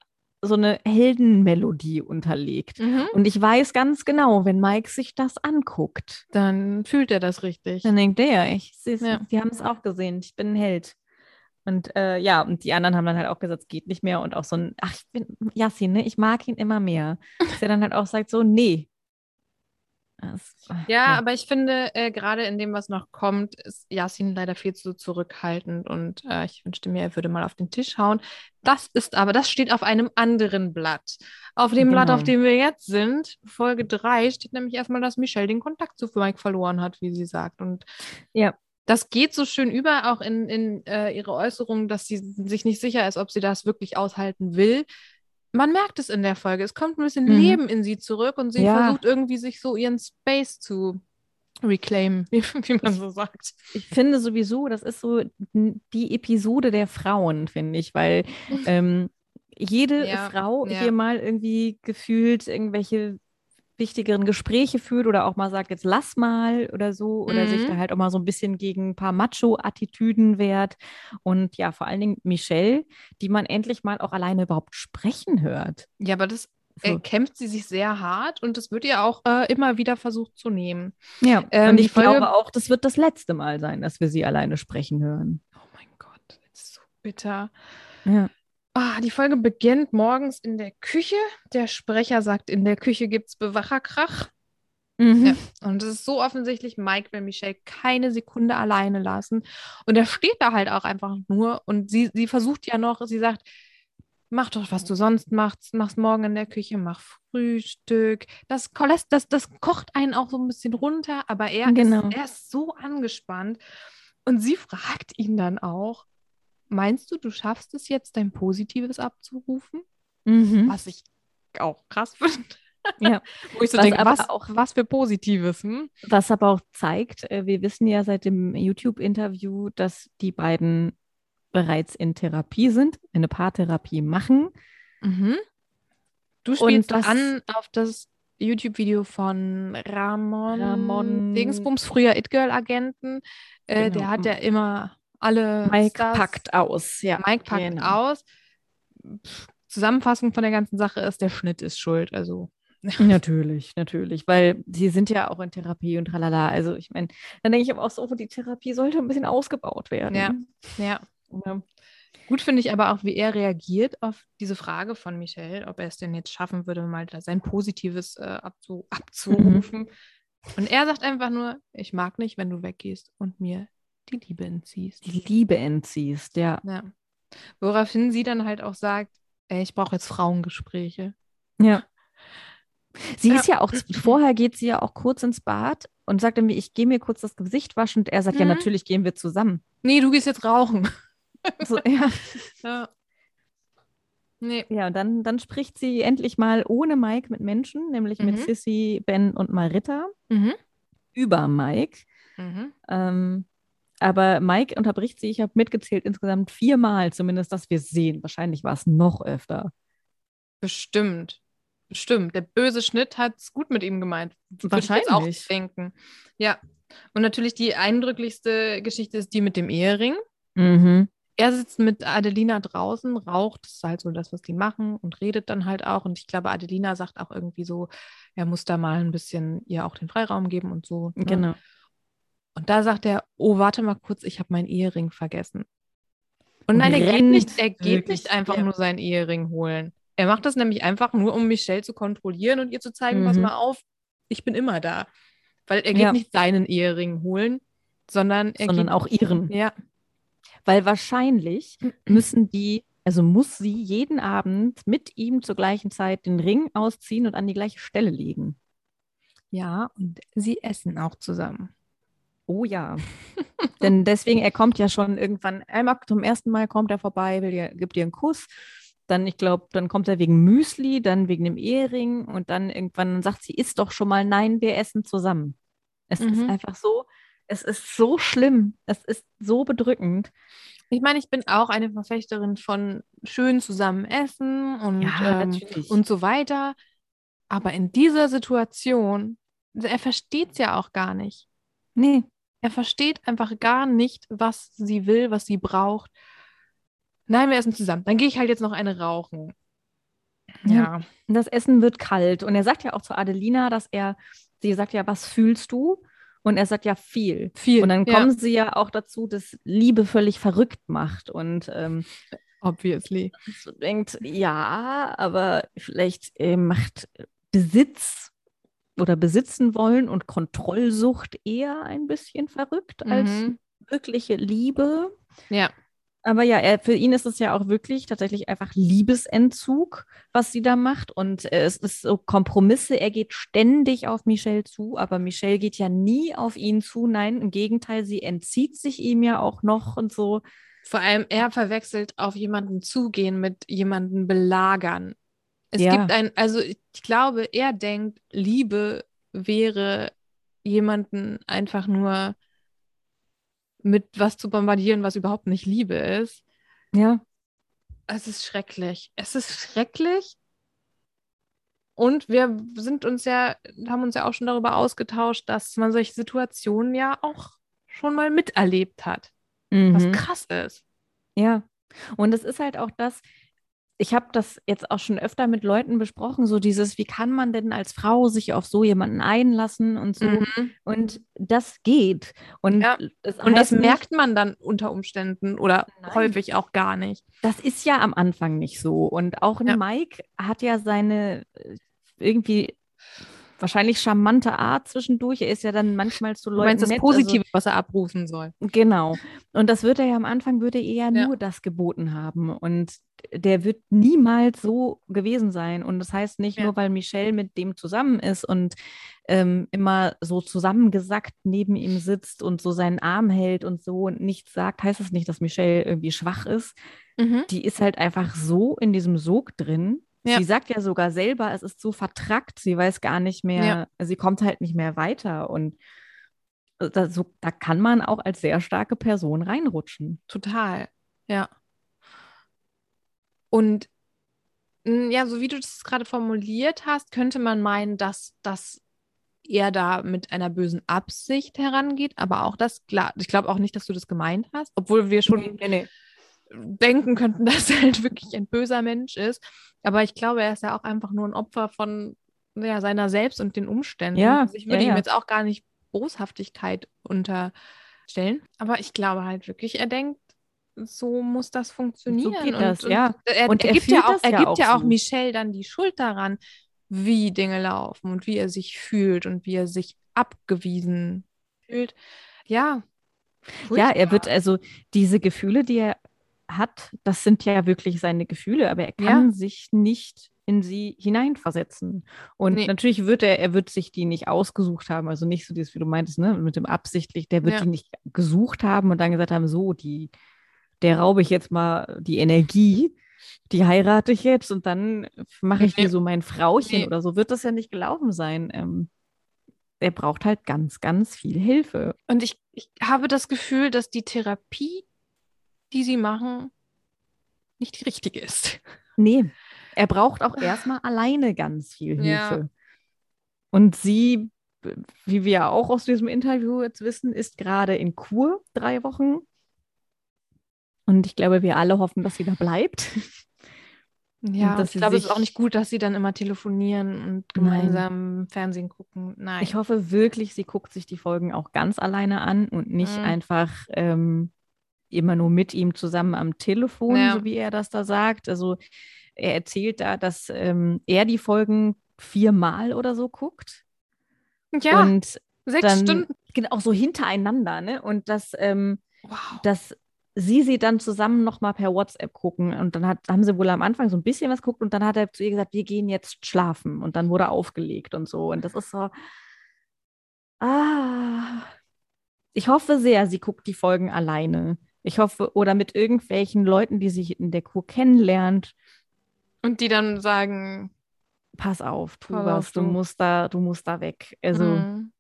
so eine Heldenmelodie unterlegt. Mhm. Und ich weiß ganz genau, wenn Mike sich das anguckt, Dann fühlt er das richtig. dann denkt er, ich, sie, Ja. die haben es auch gesehen, ich bin ein Held. Und äh, ja, und die anderen haben dann halt auch gesagt, es geht nicht mehr. Und auch so ein, ach, ich bin, Yassin, ne, ich mag ihn immer mehr. Dass er dann halt auch sagt, so, nee. Ja, aber ich finde, äh, gerade in dem, was noch kommt, ist Yasin leider viel zu zurückhaltend und äh, ich wünschte mir, er würde mal auf den Tisch hauen. Das ist aber, das steht auf einem anderen Blatt. Auf dem Blatt, auf Genau. dem wir jetzt sind, Folge 3, steht nämlich erstmal, dass Michelle den Kontakt zu Mike verloren hat, wie sie sagt. Und Ja. das geht so schön über, auch in, in äh, ihre Äußerung, dass sie sich nicht sicher ist, ob sie das wirklich aushalten will. Man merkt es in der Folge. Es kommt ein bisschen Mhm. Leben in sie zurück und sie Ja. versucht irgendwie sich so ihren Space zu reclaimen, wie, wie man so sagt. Ich finde sowieso, das ist so die Episode der Frauen, finde ich, weil ähm, jede Ja, Frau ja. hier mal irgendwie gefühlt irgendwelche wichtigeren Gespräche führt oder auch mal sagt, jetzt lass mal oder so, oder sich Mhm. da halt auch mal so ein bisschen gegen ein paar Macho-Attitüden wehrt. Und ja, vor allen Dingen Michelle, die man endlich mal auch alleine überhaupt sprechen hört. Ja, aber das So. äh, kämpft sie sich sehr hart und das wird ihr auch äh, immer wieder versucht zu nehmen. Ja, Ähm, und ich Folge- glaube auch, das wird das letzte Mal sein, dass wir sie alleine sprechen hören. Oh mein Gott, das ist so bitter. Ja. Ah, die Folge beginnt morgens in der Küche. Der Sprecher sagt, in der Küche gibt es Bewacherkrach. Mhm. Ja. Und es ist so offensichtlich, Mike will Michelle keine Sekunde alleine lassen. Und er steht da halt auch einfach nur. Und sie, sie versucht ja noch, sie sagt, mach doch, was du sonst machst. Mach's morgen in der Küche, mach Frühstück. Das, das, das kocht einen auch so ein bisschen runter, aber er, Genau. ist, er ist so angespannt. Und sie fragt ihn dann auch, meinst du, du schaffst es jetzt, dein Positives abzurufen? Mhm. Was ich auch krass finde. Ja. Wo ich so Was denke, was, auch- was für Positives, hm? Was aber auch zeigt, äh, wir wissen ja seit dem YouTube-Interview, dass die beiden bereits in Therapie sind, eine Paartherapie machen. Mhm. Du spielst das- an auf das YouTube-Video von Ramon, Ramon- Dingsbums, früher It-Girl-Agenten. Äh, Genau. Der hat ja immer alle Mike Stars- packt aus. Ja, Mike packt genau. aus. Pff, Zusammenfassung von der ganzen Sache ist, der Schnitt ist schuld. Also, Natürlich, natürlich, weil sie sind ja auch in Therapie und tralala. Also ich meine, dann denke ich aber auch so, die Therapie sollte ein bisschen ausgebaut werden. Ja. ja. Ja. Gut finde ich aber auch, wie er reagiert auf diese Frage von Michelle, ob er es denn jetzt schaffen würde, mal sein Positives äh, abzu abzurufen. Und er sagt einfach nur, ich mag nicht, wenn du weggehst und mir die Liebe entziehst. Die Liebe entziehst, ja. Ja. Woraufhin sie dann halt auch sagt, ey, ich brauche jetzt Frauengespräche. Ja. Sie Ja. ist ja auch, vorher geht sie ja auch kurz ins Bad und sagt irgendwie, ich gehe mir kurz das Gesicht waschen und er sagt, ja, Mhm. natürlich gehen wir zusammen. Nee, du gehst jetzt rauchen. So, ja. Ja. Nee. ja, und dann, dann spricht sie endlich mal ohne Mike mit Menschen, nämlich mit Mhm. Sissy, Ben und Marita Mhm. über Mike. Mhm. Ähm, aber Mike unterbricht sie, ich habe mitgezählt, insgesamt viermal zumindest, dass wir sehen. Wahrscheinlich war es noch öfter. Bestimmt. Bestimmt. Der böse Schnitt hat es gut mit ihm gemeint. Würde ich auch Wahrscheinlich. denken. Ja. Und natürlich die eindrücklichste Geschichte ist die mit dem Ehering. Mhm. Er sitzt mit Adelina draußen, raucht, das ist halt so das, was die machen und redet dann halt auch. Und ich glaube, Adelina sagt auch irgendwie so, er muss da mal ein bisschen ihr auch den Freiraum geben und so. ne? Genau. Und da sagt er, oh, warte mal kurz, ich habe meinen Ehering vergessen. Und Und nein, er geht nicht, er geht nicht einfach ja. nur seinen Ehering holen. Er macht das nämlich einfach nur, um Michelle zu kontrollieren und ihr zu zeigen, pass Mhm. mal auf, ich bin immer da. Weil er geht Ja. nicht seinen Ehering holen, sondern er Sondern geht, auch ihren. ja, Weil wahrscheinlich müssen die, also muss sie jeden Abend mit ihm zur gleichen Zeit den Ring ausziehen und an die gleiche Stelle legen. ja, und sie essen auch zusammen. Oh ja. Denn deswegen, er kommt ja schon irgendwann, einmal zum ersten Mal kommt er vorbei, will dir, gibt dir einen Kuss. Dann, ich glaube, dann kommt er wegen Müsli, dann wegen dem Ehering und dann irgendwann sagt sie, isst doch schon mal, nein, wir essen zusammen. Es ist Mhm. einfach so, es ist so schlimm, es ist so bedrückend. Ich meine, ich bin auch eine Verfechterin von schön zusammen essen und, Ja, ähm, und so weiter. Aber in dieser Situation, er versteht es ja auch gar nicht. Nee, Er versteht einfach gar nicht, was sie will, was sie braucht. Nein, wir essen zusammen. Dann gehe ich halt jetzt noch eine rauchen. Ja. Das Essen wird kalt. Und er sagt ja auch zu Adelina, dass er, sie sagt ja, was fühlst du? Und er sagt ja viel. Viel. Und dann kommen ja. sie ja auch dazu, dass Liebe völlig verrückt macht. Und ähm, obviously. Denkt, ja, aber vielleicht äh, macht Besitz oder besitzen wollen und Kontrollsucht eher ein bisschen verrückt mhm. als wirkliche Liebe. Ja. Aber ja, er, für ihn ist es ja auch wirklich tatsächlich einfach Liebesentzug, was sie da macht. Und äh, es ist so Kompromisse. Er geht ständig auf Michelle zu, aber Michelle geht ja nie auf ihn zu. Nein, im Gegenteil, sie entzieht sich ihm ja auch noch und so. Vor allem, er verwechselt auf jemanden zugehen mit jemanden belagern. Es ja. gibt ein, also ich glaube, er denkt, Liebe wäre jemanden einfach nur mit was zu bombardieren, was überhaupt nicht Liebe ist. Ja. Es ist schrecklich. Es ist schrecklich. Und wir sind uns ja, haben uns ja auch schon darüber ausgetauscht, dass man solche Situationen ja auch schon mal miterlebt hat. Mhm. Was krass ist. Ja. Und es ist halt auch das, ich habe das jetzt auch schon öfter mit Leuten besprochen, so dieses, wie kann man denn als Frau sich auf so jemanden einlassen und so. Mhm. Und das geht. Und, ja. das, und das merkt man dann unter Umständen oder Nein. häufig auch gar nicht. Das ist ja am Anfang nicht so. Und auch ja. Mike hat ja seine äh, irgendwie wahrscheinlich charmante Art zwischendurch. Er ist ja dann manchmal zu Leuten. Du meinst das nett, Positive, also, was er abrufen soll. Genau. Und das wird er ja am Anfang, würde er ja nur das geboten haben. Und der wird niemals so gewesen sein. Und das heißt nicht ja. nur, weil Michelle mit dem zusammen ist und ähm, immer so zusammengesackt neben ihm sitzt und so seinen Arm hält und so und nichts sagt, heißt das nicht, dass Michelle irgendwie schwach ist. Mhm. Die ist halt einfach so in diesem Sog drin ja. Sie sagt ja sogar selber, es ist so vertrackt, sie weiß gar nicht mehr, ja. sie kommt halt nicht mehr weiter. Und äh, da, so, da kann man auch als sehr starke Person reinrutschen. Total, ja. Und hm, ja, so wie du das gerade formuliert hast, könnte man meinen, dass das er da mit einer bösen Absicht herangeht, aber auch das, klar, ich glaube auch nicht, dass du das gemeint hast, obwohl wir schon nee, nee denken könnten, dass er halt wirklich ein böser Mensch ist. Aber ich glaube, er ist ja auch einfach nur ein Opfer von ja, seiner selbst und den Umständen. Ja, also ich würde ja, ihm jetzt auch gar nicht Boshaftigkeit unterstellen. Aber ich glaube halt wirklich, er denkt, so muss das funktionieren. So geht das, und, ja. Und er, und er, er gibt ja auch, er gibt ja auch so. Michelle dann die Schuld daran, wie Dinge laufen und wie er sich fühlt und wie er sich abgewiesen fühlt. Ja. Furchtbar. Ja, er wird also diese Gefühle, die er hat, das sind ja wirklich seine Gefühle, aber er kann ja. sich nicht in sie hineinversetzen. Und nee. natürlich wird er, er wird sich die nicht ausgesucht haben, also nicht so dieses, wie du meintest, ne, mit dem absichtlich, der wird ja. die nicht gesucht haben und dann gesagt haben, so, die, der raube ich jetzt mal die Energie, die heirate ich jetzt und dann mache ich dir so mein Frauchen nee. oder so, wird das ja nicht gelaufen sein. Ähm, er braucht halt ganz, ganz viel Hilfe. Und ich, ich habe das Gefühl, dass die Therapie die sie machen, nicht die richtige ist. Nee, er braucht auch erstmal alleine ganz viel Hilfe. Ja. Und sie, wie wir ja auch aus diesem Interview jetzt wissen, ist gerade in Kur drei Wochen. Und ich glaube, wir alle hoffen, dass sie da bleibt. Ja, ich glaube, es ist auch nicht gut, dass sie dann immer telefonieren und gemeinsam Nein. Fernsehen gucken. Nein. Ich hoffe wirklich, sie guckt sich die Folgen auch ganz alleine an und nicht mhm. einfach ähm, immer nur mit ihm zusammen am Telefon, ja. so wie er das da sagt. Also er erzählt da, dass ähm, er die Folgen viermal oder so guckt. Ja, und sechs dann, Stunden. Genau, auch so hintereinander, ne? Und dass, ähm, wow. dass sie sie dann zusammen nochmal per WhatsApp gucken. Und dann hat, haben sie wohl am Anfang so ein bisschen was geguckt und dann hat er zu ihr gesagt, wir gehen jetzt schlafen. Und dann wurde aufgelegt und so. Und das ist so, ah, ich hoffe sehr, sie guckt die Folgen alleine. Ich hoffe, oder mit irgendwelchen Leuten, die sich in der Kur kennenlernt. Und die dann sagen, pass auf, tu was, du. du musst da, du musst da weg. Also. Mhm.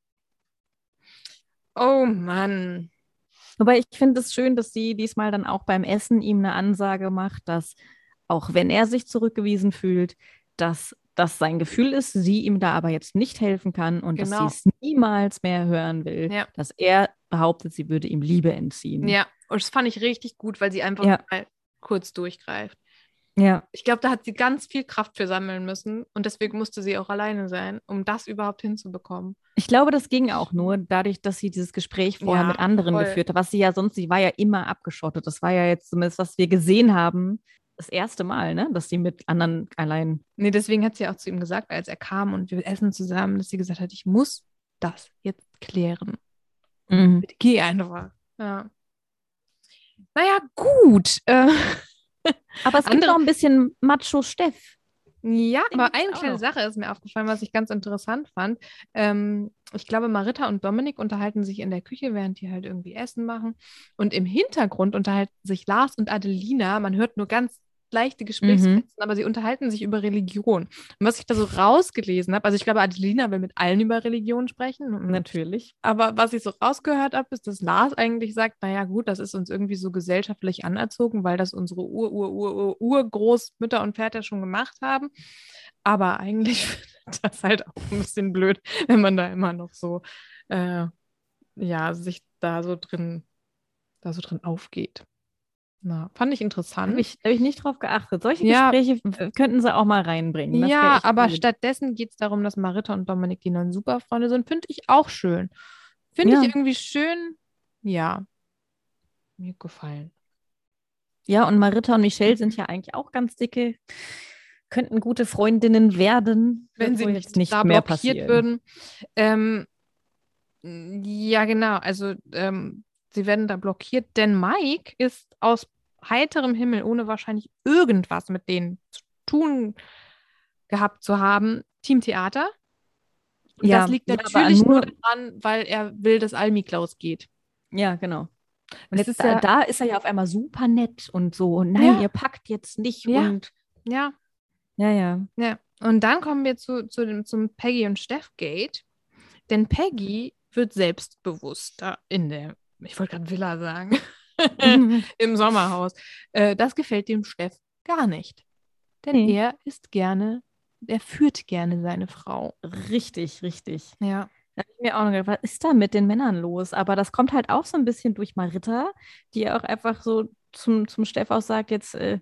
Oh Mann. Wobei ich finde es schön, dass sie diesmal dann auch beim Essen ihm eine Ansage macht, dass auch wenn er sich zurückgewiesen fühlt, dass das sein Gefühl ist, sie ihm da aber jetzt nicht helfen kann und genau. dass sie es niemals mehr hören will, ja. dass er behauptet, sie würde ihm Liebe entziehen. Ja, und das fand ich richtig gut, weil sie einfach ja. mal kurz durchgreift. Ja. Ich glaube, da hat sie ganz viel Kraft für sammeln müssen und deswegen musste sie auch alleine sein, um das überhaupt hinzubekommen. Ich glaube, das ging auch nur dadurch, dass sie dieses Gespräch vorher Ja, mit anderen voll. geführt hat, was sie ja sonst, sie war ja immer abgeschottet. Das war ja jetzt zumindest, was wir gesehen haben, das erste Mal, ne? dass sie mit anderen allein. Nee, deswegen hat sie auch zu ihm gesagt, als er kam und wir essen zusammen, dass sie gesagt hat, ich muss das jetzt klären. Bitte geh einfach. Ja. Naja, gut. Äh, Aber es gibt Andere- noch ein bisschen Macho-Steff. ja, Den aber eine kleine noch. Sache ist mir aufgefallen, was ich ganz interessant fand. Ähm, ich glaube, Marita und Dominik unterhalten sich in der Küche, während die halt irgendwie Essen machen. Und im Hintergrund unterhalten sich Lars und Adelina. Man hört nur ganz leichte Gesprächsfetzen, aber sie unterhalten sich über Religion. Und was ich da so rausgelesen habe, also ich glaube, Adelina will mit allen über Religion sprechen. Und Natürlich. Aber was ich so rausgehört habe, ist, dass Lars eigentlich sagt, naja gut, das ist uns irgendwie so gesellschaftlich anerzogen, weil das unsere Ur, Ur, Ur, Ur, Urgroßmütter und Väter schon gemacht haben. Aber eigentlich findet das halt auch ein bisschen blöd, wenn man da immer noch so, äh, ja, sich da so drin, da so drin aufgeht. Na, fand ich interessant. Habe ich, hab ich nicht drauf geachtet. Solche Ja. Gespräche könnten sie auch mal reinbringen. Ja, aber gut. stattdessen geht es darum, dass Marita und Dominik die neuen Superfreunde sind. Finde ich auch schön. Finde Ja. ich irgendwie schön. Ja. Mir gefallen. Ja, und Marita und Michelle sind ja eigentlich auch ganz dicke, könnten gute Freundinnen werden, Wenn sie nicht, jetzt nicht mehr blockiert passieren. würden. Ähm, ja, genau. Also ähm, sie werden da blockiert, denn Mike ist aus heiterem Himmel, ohne wahrscheinlich irgendwas mit denen zu tun gehabt zu haben, Teamtheater. Und Ja, das liegt natürlich nur nur- daran, weil er will, dass Almi-Klaus geht. Ja, genau. Und jetzt, ist da, ja- da ist er ja auf einmal super nett und so, nein, Ja. ihr packt jetzt nicht Ja. und Ja, ja, ja. Ja, und dann kommen wir zu, zu dem, zum Peggy und Steph Gate. Denn Peggy wird selbstbewusster in der, ich wollte gerade Villa sagen, im Sommerhaus. Äh, das gefällt dem Steff gar nicht. Denn Nee. er ist gerne, er führt gerne seine Frau. Richtig, richtig. Ja. Da habe ich mir auch noch gedacht, was ist da mit den Männern los? Aber das kommt halt auch so ein bisschen durch Marita, die auch einfach so zum, zum Steff auch sagt, jetzt äh,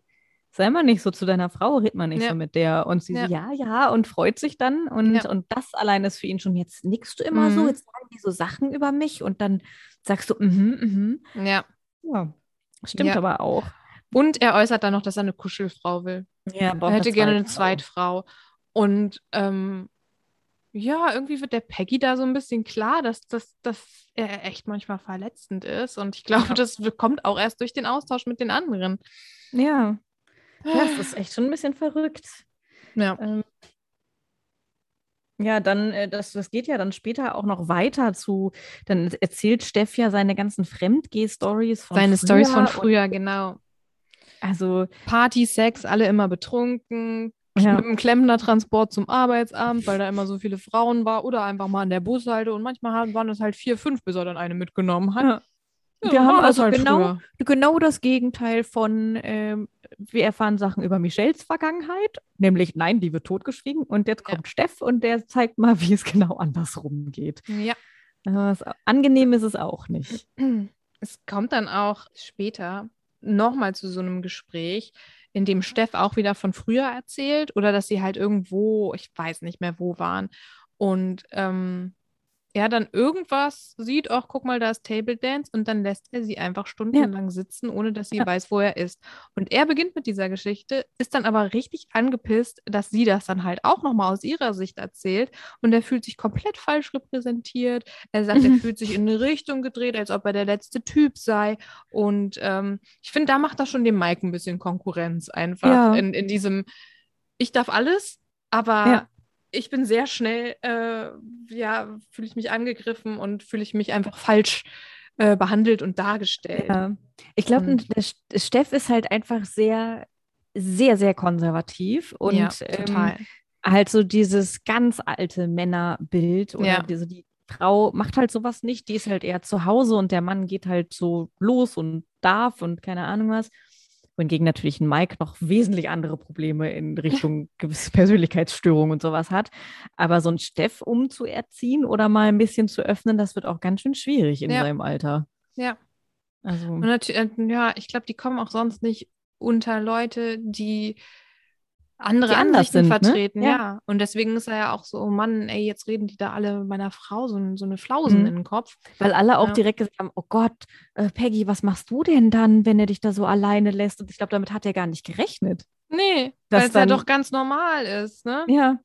sei mal nicht so zu deiner Frau, red mal nicht Ja. so mit der. Und sie Ja. so, ja, ja, und freut sich dann. Und, Ja. und das allein ist für ihn schon, jetzt nickst du immer so, Mhm. jetzt sagen die so Sachen über mich und dann sagst du, mhm, mhm. Ja. Ja, stimmt Ja. aber auch. Und er äußert dann noch, dass er eine Kuschelfrau will. Ja, Er hätte gerne eine Zweitfrau. Und ähm, ja, irgendwie wird der Peggy da so ein bisschen klar, dass, dass, dass er echt manchmal verletzend ist. Und ich glaube, Ja. das kommt auch erst durch den Austausch mit den anderen. Ja. ja, es ist echt schon ein bisschen verrückt. Ja. Ähm, ja, dann, äh, das, das geht ja dann später auch noch weiter zu, dann erzählt Steff ja seine ganzen Fremdgeh-Stories von Seine Stories von früher, genau. Also, Party, Sex, alle immer betrunken. Ja. Mit dem Klempner-Transport zum Arbeitsamt, weil da immer so viele Frauen war. Oder einfach mal an der Bushalte. Und manchmal waren es halt vier, fünf, bis er dann eine mitgenommen hat. Ja. Ja, Wir haben also halt genau- früher. genau das Gegenteil von, ähm, wir erfahren Sachen über Michelles Vergangenheit, nämlich nein, die wird totgeschwiegen. Und jetzt Ja. kommt Steff und der zeigt mal, wie es genau andersrum geht. Ja. Also, angenehm ist es auch nicht. Es kommt dann auch später nochmal zu so einem Gespräch, in dem Steff auch wieder von früher erzählt oder dass sie halt irgendwo, ich weiß nicht mehr wo waren. Und ähm, er dann irgendwas sieht, ach, guck mal, da ist Table Dance und dann lässt er sie einfach stundenlang sitzen, ohne dass sie Ja. weiß, wo er ist. Und er beginnt mit dieser Geschichte, ist dann aber richtig angepisst, dass sie das dann halt auch nochmal aus ihrer Sicht erzählt und er fühlt sich komplett falsch repräsentiert. Er sagt, er Mhm. fühlt sich in eine Richtung gedreht, als ob er der letzte Typ sei. Und ähm, ich finde, da macht das schon dem Mike ein bisschen Konkurrenz einfach. Ja. In, in diesem, ich darf alles, aber Ja. Ich bin sehr schnell, äh, ja, fühle ich mich angegriffen und fühle ich mich einfach falsch äh, behandelt und dargestellt. Ja. Ich glaube, Steff ist halt einfach sehr, sehr, sehr konservativ und ja, ähm, total. halt so dieses ganz alte Männerbild oder Ja. diese, die Frau macht halt sowas nicht, die ist halt eher zu Hause und der Mann geht halt so los und darf und keine Ahnung was. Wohingegen natürlich ein Mike noch wesentlich andere Probleme in Richtung gewisse Persönlichkeitsstörungen und sowas hat. Aber so ein Steff umzuerziehen oder mal ein bisschen zu öffnen, das wird auch ganz schön schwierig in Ja. seinem Alter. Ja. Also, Und natürlich, ja, ich glaube, die kommen auch sonst nicht unter Leute, die andere Ansichten sind, ne? vertreten, Ja. ja. Und deswegen ist er ja auch so, oh Mann, ey, jetzt reden die da alle meiner Frau so, so eine Flausen Mhm. in den Kopf. Weil alle auch Ja. direkt gesagt haben, oh Gott, äh, Peggy, was machst du denn dann, wenn er dich da so alleine lässt? Und ich glaube, damit hat er gar nicht gerechnet. Nee, Das weil es ja doch ganz normal ist, ne? Ja.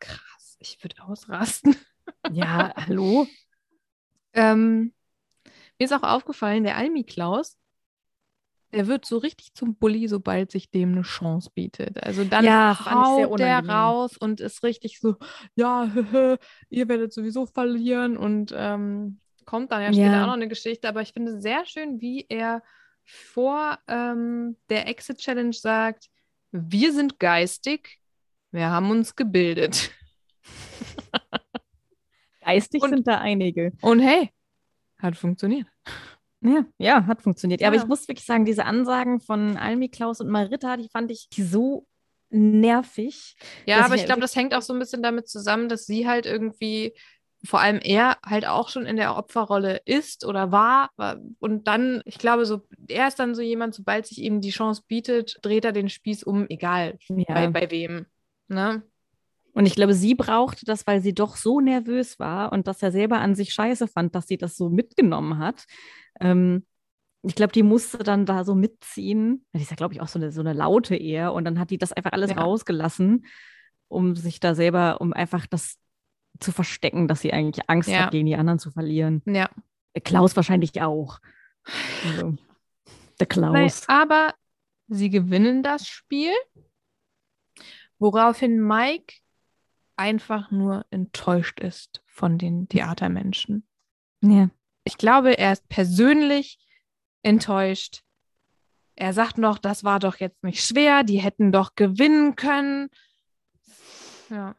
Krass, ich würde ausrasten. Ja, hallo? Ähm, mir ist auch aufgefallen, der Almi-Klaus, der wird so richtig zum Bully, sobald sich dem eine Chance bietet. Also dann Ja, haut der raus und ist richtig so, ja, ihr werdet sowieso verlieren und ähm, kommt dann ja später Ja. auch noch eine Geschichte. Aber ich finde sehr schön, wie er vor ähm, der Exit-Challenge sagt, wir sind geistig, wir haben uns gebildet. Geistig Und- sind da einige. Und hey, hat funktioniert. Ja, ja, hat funktioniert. Ja, aber Ja. ich muss wirklich sagen, diese Ansagen von Almi, Klaus und Marita, die fand ich so nervig. Ja, aber ich ich glaube, das hängt auch so ein bisschen damit zusammen, dass sie halt irgendwie, vor allem er, halt auch schon in der Opferrolle ist oder war. war- Und dann, ich glaube, so, er ist dann so jemand, sobald sich ihm die Chance bietet, dreht er den Spieß um, egal Ja. bei, bei wem. Ne? Und ich glaube, sie brauchte das, weil sie doch so nervös war und das ja selber an sich scheiße fand, dass sie das so mitgenommen hat. Ähm, ich glaube, die musste dann da so mitziehen. Die ist ja, glaube ich, auch so eine, so eine Laute eher. Und dann hat die das einfach alles Ja. rausgelassen, um sich da selber, um einfach das zu verstecken, dass sie eigentlich Angst Ja. hat, gegen die anderen zu verlieren. Ja. Der Klaus wahrscheinlich auch. Also, der Klaus. aber sie gewinnen das Spiel, woraufhin Mike einfach nur enttäuscht ist von den Theatermenschen. Ja. Ich glaube, er ist persönlich enttäuscht. Er sagt noch, das war doch jetzt nicht schwer, die hätten doch gewinnen können. Ja.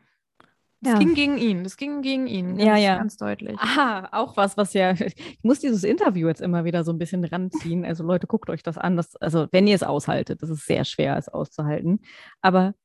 Das Ja. ging gegen ihn, das ging gegen ihn. Ganz, Ja, ja. Ganz deutlich. Ah, auch was, was ja, ich muss dieses Interview jetzt immer wieder so ein bisschen ranziehen. Also Leute, guckt euch das an. Das, also wenn ihr es aushaltet, das ist sehr schwer, es auszuhalten. Aber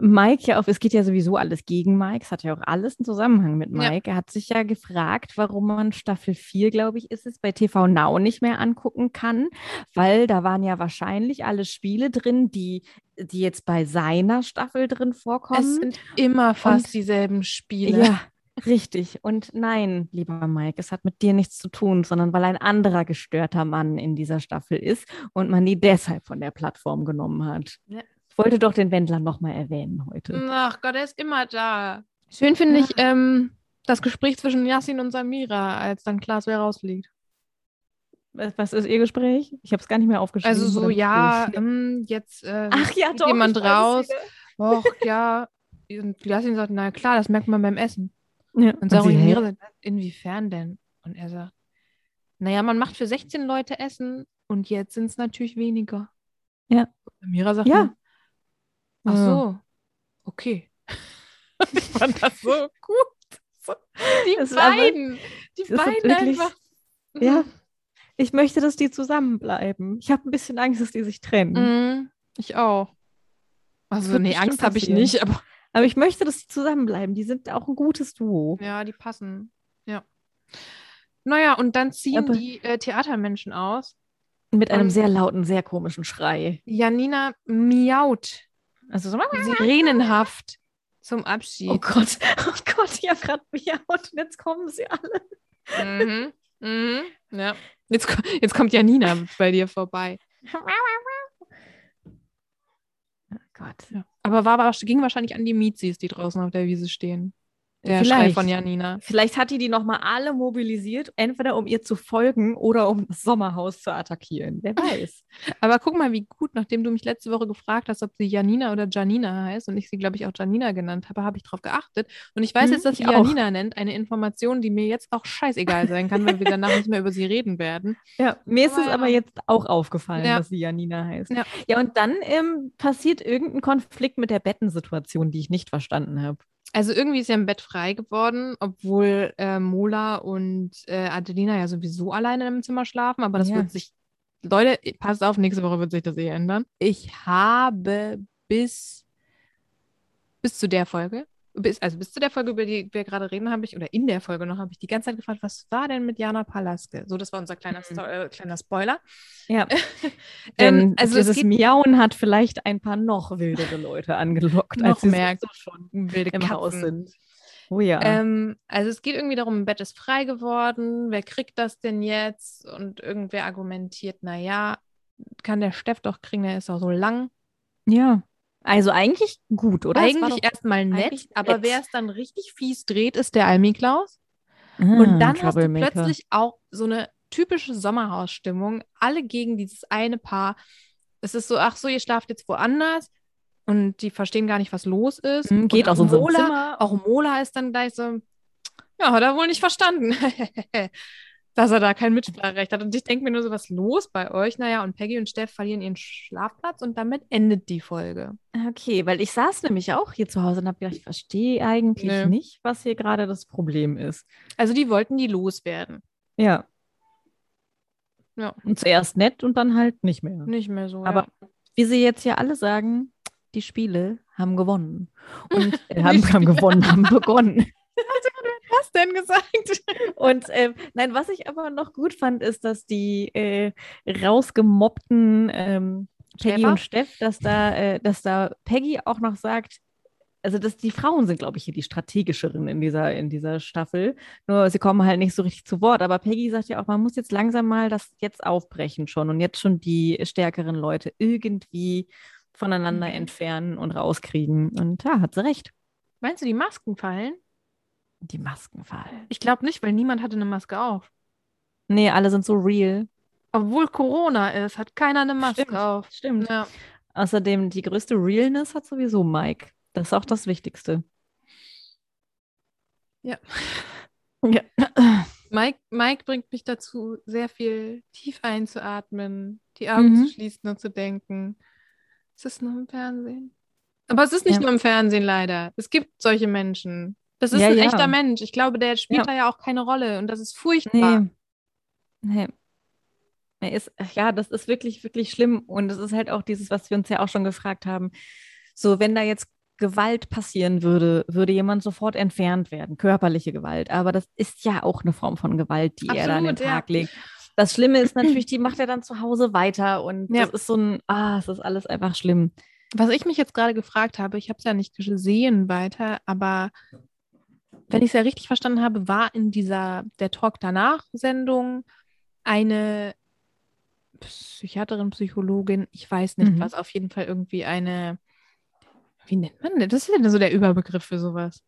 Mike ja auf, es geht ja sowieso alles gegen Mike. Es hat ja auch alles einen Zusammenhang mit Ja. Mike. Er hat sich ja gefragt, warum man Staffel 4, glaube ich, ist es, bei TV Now nicht mehr angucken kann, weil da waren ja wahrscheinlich alle Spiele drin, die, die jetzt bei seiner Staffel drin vorkommen. Es sind immer fast Und- dieselben Spiele. Ja, richtig. Und nein, lieber Mike, es hat mit dir nichts zu tun, sondern weil ein anderer gestörter Mann in dieser Staffel ist und man die deshalb von der Plattform genommen hat. Ja. Ich wollte doch den Wendler nochmal erwähnen heute. Ach Gott, er ist immer da. Schön finde ich ähm, das Gespräch zwischen Yassin und Samira, als dann klar ist, wer rausfliegt. Was was ist Ihr Gespräch? Ich habe es gar nicht mehr aufgeschrieben. Also so, ja, nicht? ähm, jetzt äh, Ach ja, doch. jemand raus. Och, ja. Und Yassin sagt, na klar, das merkt man beim Essen. Ja. Und? Samira sagt, inwiefern denn? Und er sagt, naja, man macht für 16 Leute Essen und jetzt sind es natürlich weniger. Ja. Samira sagt, Ja. Ach so, okay. ich fand das so gut. So, die Das ist aber- beiden, die beiden wirklich- einfach. Ja. Ich möchte, dass die zusammenbleiben. Ich habe ein bisschen Angst, dass die sich trennen. Mhm, ich auch. Also, nee, Angst habe ich nicht, aber Aber ich möchte, dass die zusammenbleiben. Die sind auch ein gutes Duo. ja, die passen. Ja. Naja, und dann ziehen Aber- die äh, Theatermenschen aus. Mit einem sehr lauten, sehr komischen Schrei. Janina miaut Also so, sirenenhaft zum Abschied. oh Gott, oh Gott, ich habe gerade miaut und jetzt kommen sie alle. Mhm. Mhm. Ja. Jetzt, jetzt kommt Janina bei dir vorbei. Oh Gott. Aber war, war, ging wahrscheinlich an die Mietzis, die draußen auf der Wiese stehen. Der Schrei Vielleicht. von Janina. Vielleicht hat die die nochmal alle mobilisiert, entweder um ihr zu folgen oder um das Sommerhaus zu attackieren. Wer weiß. Aber guck mal, wie gut, nachdem du mich letzte Woche gefragt hast, ob sie Janina oder Janina heißt und ich sie, glaube ich, auch Janina genannt habe, habe ich darauf geachtet. Und ich weiß Mhm, jetzt, dass sie auch. Janina nennt, eine Information, die mir jetzt auch scheißegal sein kann, weil wir danach nicht mehr über sie reden werden. Ja, mir ist es Aber- aber jetzt auch aufgefallen, Ja. dass sie Janina heißt. Ja. ja und dann ähm, passiert irgendein Konflikt mit der Bettensituation, die ich nicht verstanden habe. Also irgendwie ist ja im Bett frei geworden, obwohl äh, Mola und äh, Adelina ja sowieso alleine im Zimmer schlafen, aber das Ja. wird sich, Leute, passt auf, nächste Woche wird sich das eh ändern. Ich habe bis, bis zu der Folge bis, also bis zu der Folge, über die wir gerade reden, habe ich, oder in der Folge noch, habe ich die ganze Zeit gefragt, was war denn mit Jana Palaske? So, das war unser kleiner, Mhm. Sto- äh, kleiner Spoiler. Ja. Ähm, Denn also es dieses Miauen hat vielleicht ein paar noch wildere Leute angelockt, als sie mehr sowieso schon wilde im Haus sind. Oh ja. Ähm, also es geht irgendwie darum, ein Bett ist frei geworden, wer kriegt das denn jetzt? Und irgendwer argumentiert, naja, kann der Steff doch kriegen, der ist auch so lang. ja. Also eigentlich gut, oder? Eigentlich erstmal nett, eigentlich aber wer es dann richtig fies dreht, ist der Almi-Klaus. Ah, Und dann hast du plötzlich auch so eine typische Sommerhausstimmung. Alle gegen dieses eine Paar. Es ist so, ach so, ihr schlaft jetzt woanders. Und die verstehen gar nicht, was los ist. Hm, geht und aus unserem Mola, Zimmer. Auch Mola ist dann gleich so, ja, hat er wohl nicht verstanden, dass er da kein Mitspracherecht hat. Und ich denke mir nur so, was los bei euch? Naja, und Peggy und Steff verlieren ihren Schlafplatz und damit endet die Folge. Okay, weil ich saß nämlich auch hier zu Hause und habe gedacht, ich verstehe eigentlich Nö. nicht, was hier gerade das Problem ist. Also die wollten die loswerden. Ja. Ja. Und zuerst nett und dann halt nicht mehr. Nicht mehr so. Aber ja. wie sie jetzt ja alle sagen, die Spiele haben gewonnen. Und äh, haben, Die haben gewonnen, haben begonnen. Was denn gesagt? Und ähm, nein, was ich aber noch gut fand, ist, dass die äh, rausgemobbten ähm, Peggy Schäfer? und Steff, dass da, äh, dass da Peggy auch noch sagt, also dass die Frauen sind, glaube ich, hier die strategischeren in dieser, in dieser Staffel. Nur sie kommen halt nicht so richtig zu Wort. Aber Peggy sagt ja auch, man muss jetzt langsam mal das jetzt aufbrechen schon und jetzt schon die stärkeren Leute irgendwie voneinander Mhm. entfernen und rauskriegen. Und ja, hat sie recht. Meinst du, die Masken fallen? Die Masken fallen. Ich glaube nicht, weil niemand hatte eine Maske auf. Nee, alle sind so real. Obwohl Corona ist, hat keiner eine Maske Stimmt. auf. Stimmt. Ja. Außerdem, die größte Realness hat sowieso Mike. Das ist auch das Wichtigste. Ja. Ja. Mike, Mike bringt mich dazu, sehr viel tief einzuatmen, die Augen Mhm. zu schließen und zu denken, es ist nur im Fernsehen. Aber es ist nicht Ja. nur im Fernsehen leider. Es gibt solche Menschen. Das ist Ja, ein ja. echter Mensch. Ich glaube, der spielt Ja. da ja auch keine Rolle und das ist furchtbar. Nee. Nee. Er ist, ja, das ist wirklich, wirklich schlimm. Und es ist halt auch dieses, was wir uns ja auch schon gefragt haben. So, wenn da jetzt Gewalt passieren würde, würde jemand sofort entfernt werden, körperliche Gewalt. Aber das ist ja auch eine Form von Gewalt, die er da an den Absolut, ja. Tag legt. Das Schlimme ist natürlich, die macht er dann zu Hause weiter und Ja. das ist so ein, ah, es ist alles einfach schlimm. Was ich mich jetzt gerade gefragt habe, ich habe es ja nicht gesehen weiter, aber wenn ich es ja richtig verstanden habe, war in dieser der Talk danach Sendung eine Psychiaterin, Psychologin, ich weiß nicht Mhm. was, auf jeden Fall irgendwie eine, wie nennt man das? Das ist ja so der Überbegriff für sowas.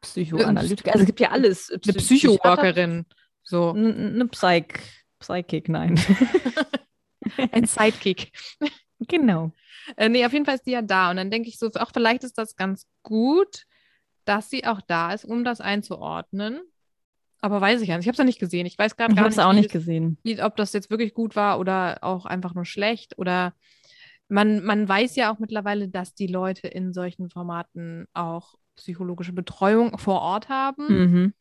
Psychoanalytiker. Also es gibt ja alles. Eine Psy- Psychowalkerin. So, Eine Psych, Psychic, nein. ein Sidekick. genau. Äh, nee, auf jeden Fall ist die ja da. Und dann denke ich so, auch vielleicht ist das ganz gut, dass sie auch da ist, um das einzuordnen. Aber weiß ich ja nicht. Ich habe es ja nicht gesehen. Ich weiß gerade Ich gar habe es nicht, auch nicht das- gesehen. wie, ob das jetzt wirklich gut war oder auch einfach nur schlecht. Oder man, man weiß ja auch mittlerweile, dass die Leute in solchen Formaten auch psychologische Betreuung vor Ort haben. Mhm.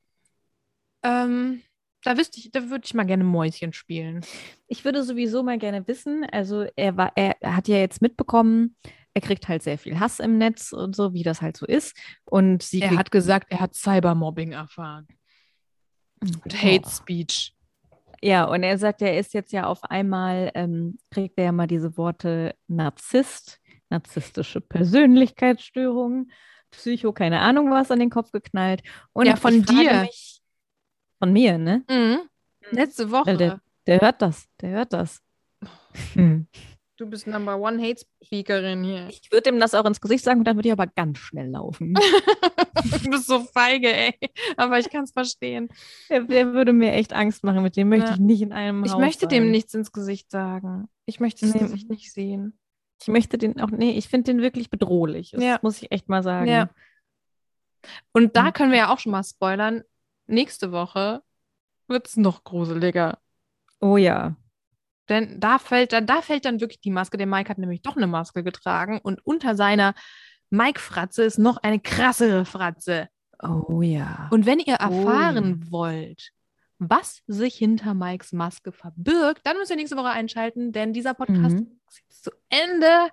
Ähm, da wüsste ich, da würde ich mal gerne Mäuschen spielen. Ich würde sowieso mal gerne wissen, also er war, er hat ja jetzt mitbekommen, er kriegt halt sehr viel Hass im Netz und so, wie das halt so ist. Und sie Er hat gesagt, er hat Cybermobbing erfahren. Und Hate Speech. Ja, und er sagt, er ist jetzt ja auf einmal, ähm, kriegt er ja mal diese Worte Narzisst, narzisstische Persönlichkeitsstörung, Psycho, keine Ahnung was, an den Kopf geknallt. Und Ja, von dir. Mich, von mir, ne? Mhm. Letzte Woche. Der, der hört das, der hört das. Hm. Du bist Number One Hate Speakerin hier. Ich würde ihm das auch ins Gesicht sagen und dann würde ich aber ganz schnell laufen. du bist so feige, ey. Aber ich kann es verstehen. der, der würde mir echt Angst machen, mit dem möchte Ja. ich nicht in einem Ich Haus möchte dem sein. nichts ins Gesicht sagen. Ich möchte das Nee. Gesicht nicht sehen. Ich möchte den auch, nee, ich finde den wirklich bedrohlich. Das Ja. muss ich echt mal sagen. Ja. Und da Mhm. können wir ja auch schon mal spoilern. Nächste Woche wird es noch gruseliger. Oh ja. Denn da fällt dann, da fällt dann wirklich die Maske. Der Mike hat nämlich doch eine Maske getragen und unter seiner Mike-Fratze ist noch eine krassere Fratze. Oh ja. Und wenn ihr Oh. erfahren wollt, was sich hinter Mikes Maske verbirgt, dann müsst ihr nächste Woche einschalten, denn dieser Podcast Mhm. ist jetzt zu Ende.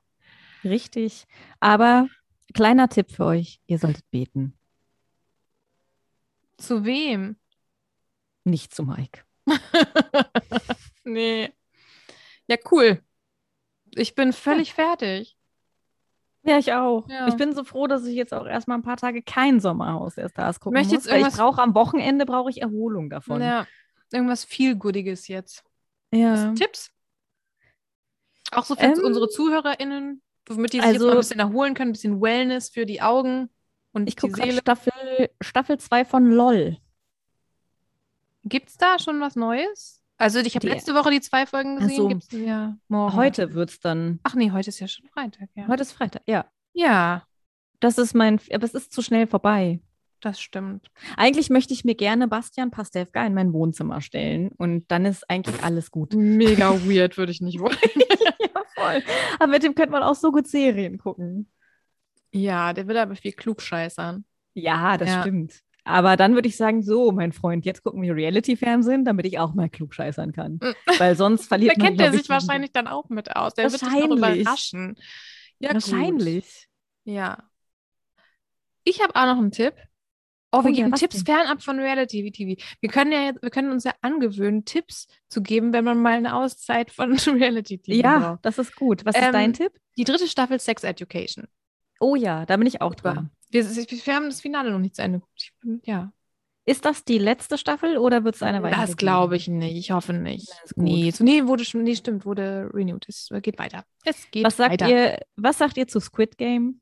Richtig. Aber kleiner Tipp für euch, ihr solltet beten. Zu wem? Nicht zu Mike. nee. Ja, cool. Ich bin völlig fertig. Ja, ich auch. Ja. Ich bin so froh, dass ich jetzt auch erstmal ein paar Tage kein Sommerhaus der Stars gucken Möchte muss. jetzt Weil ich irgendwas- brauche am Wochenende brauche ich Erholung davon. Ja, irgendwas viel Goodiges jetzt. Ja. Tipps? Auch so für Ähm, unsere ZuhörerInnen, womit die sich jetzt also- mal ein bisschen erholen können, ein bisschen Wellness für die Augen und Ich die Seele. Staffel, Staffel 2 von LOL. Gibt es da schon was Neues? Also ich habe Die- letzte Woche die zwei Folgen gesehen. so. Gibt's ja morgen. Heute wird es dann. Ach nee, heute ist ja schon Freitag, ja. Heute ist Freitag, ja. Ja, Das ist mein, aber es ist zu schnell vorbei. das stimmt. Eigentlich möchte ich mir gerne Bastian Pastewka in mein Wohnzimmer stellen und dann ist eigentlich alles gut. Mega weird, würde ich nicht wollen. ja, voll. Aber mit dem könnte man auch so gut Serien gucken. Ja, der will aber viel klugscheißern. Ja, das Ja. stimmt. Aber dann würde ich sagen, so, mein Freund, jetzt gucken wir Reality-Fernsehen, damit ich auch mal klugscheißern kann. Mm. Weil sonst Da verliert man, kennt er sich ich, wahrscheinlich dann auch mit aus. Der wird Wahrscheinlich. überraschen. Ja, gut. Wahrscheinlich. Ja. Ich habe auch noch einen Tipp. Oh, wir Oh ja, geben was Tipps denn? fernab von Reality TV. Wir können ja jetzt, wir können uns ja angewöhnen, Tipps zu geben, wenn man mal eine Auszeit von Reality TV Ja, braucht. das ist gut. Was Ähm, ist dein Tipp? Die dritte Staffel Sex Education. Oh ja, da bin ich auch Super. Wir, wir haben das Finale noch nicht zu Ende geguckt. Ja. Ist das die letzte Staffel oder wird es eine weitere? Das glaube ich nicht. Ich hoffe nicht. Nee, so, nee, wurde schon, nee, stimmt, wurde renewed. Es geht weiter. Es geht Was sagt weiter. ihr, was sagt ihr zu Squid Game?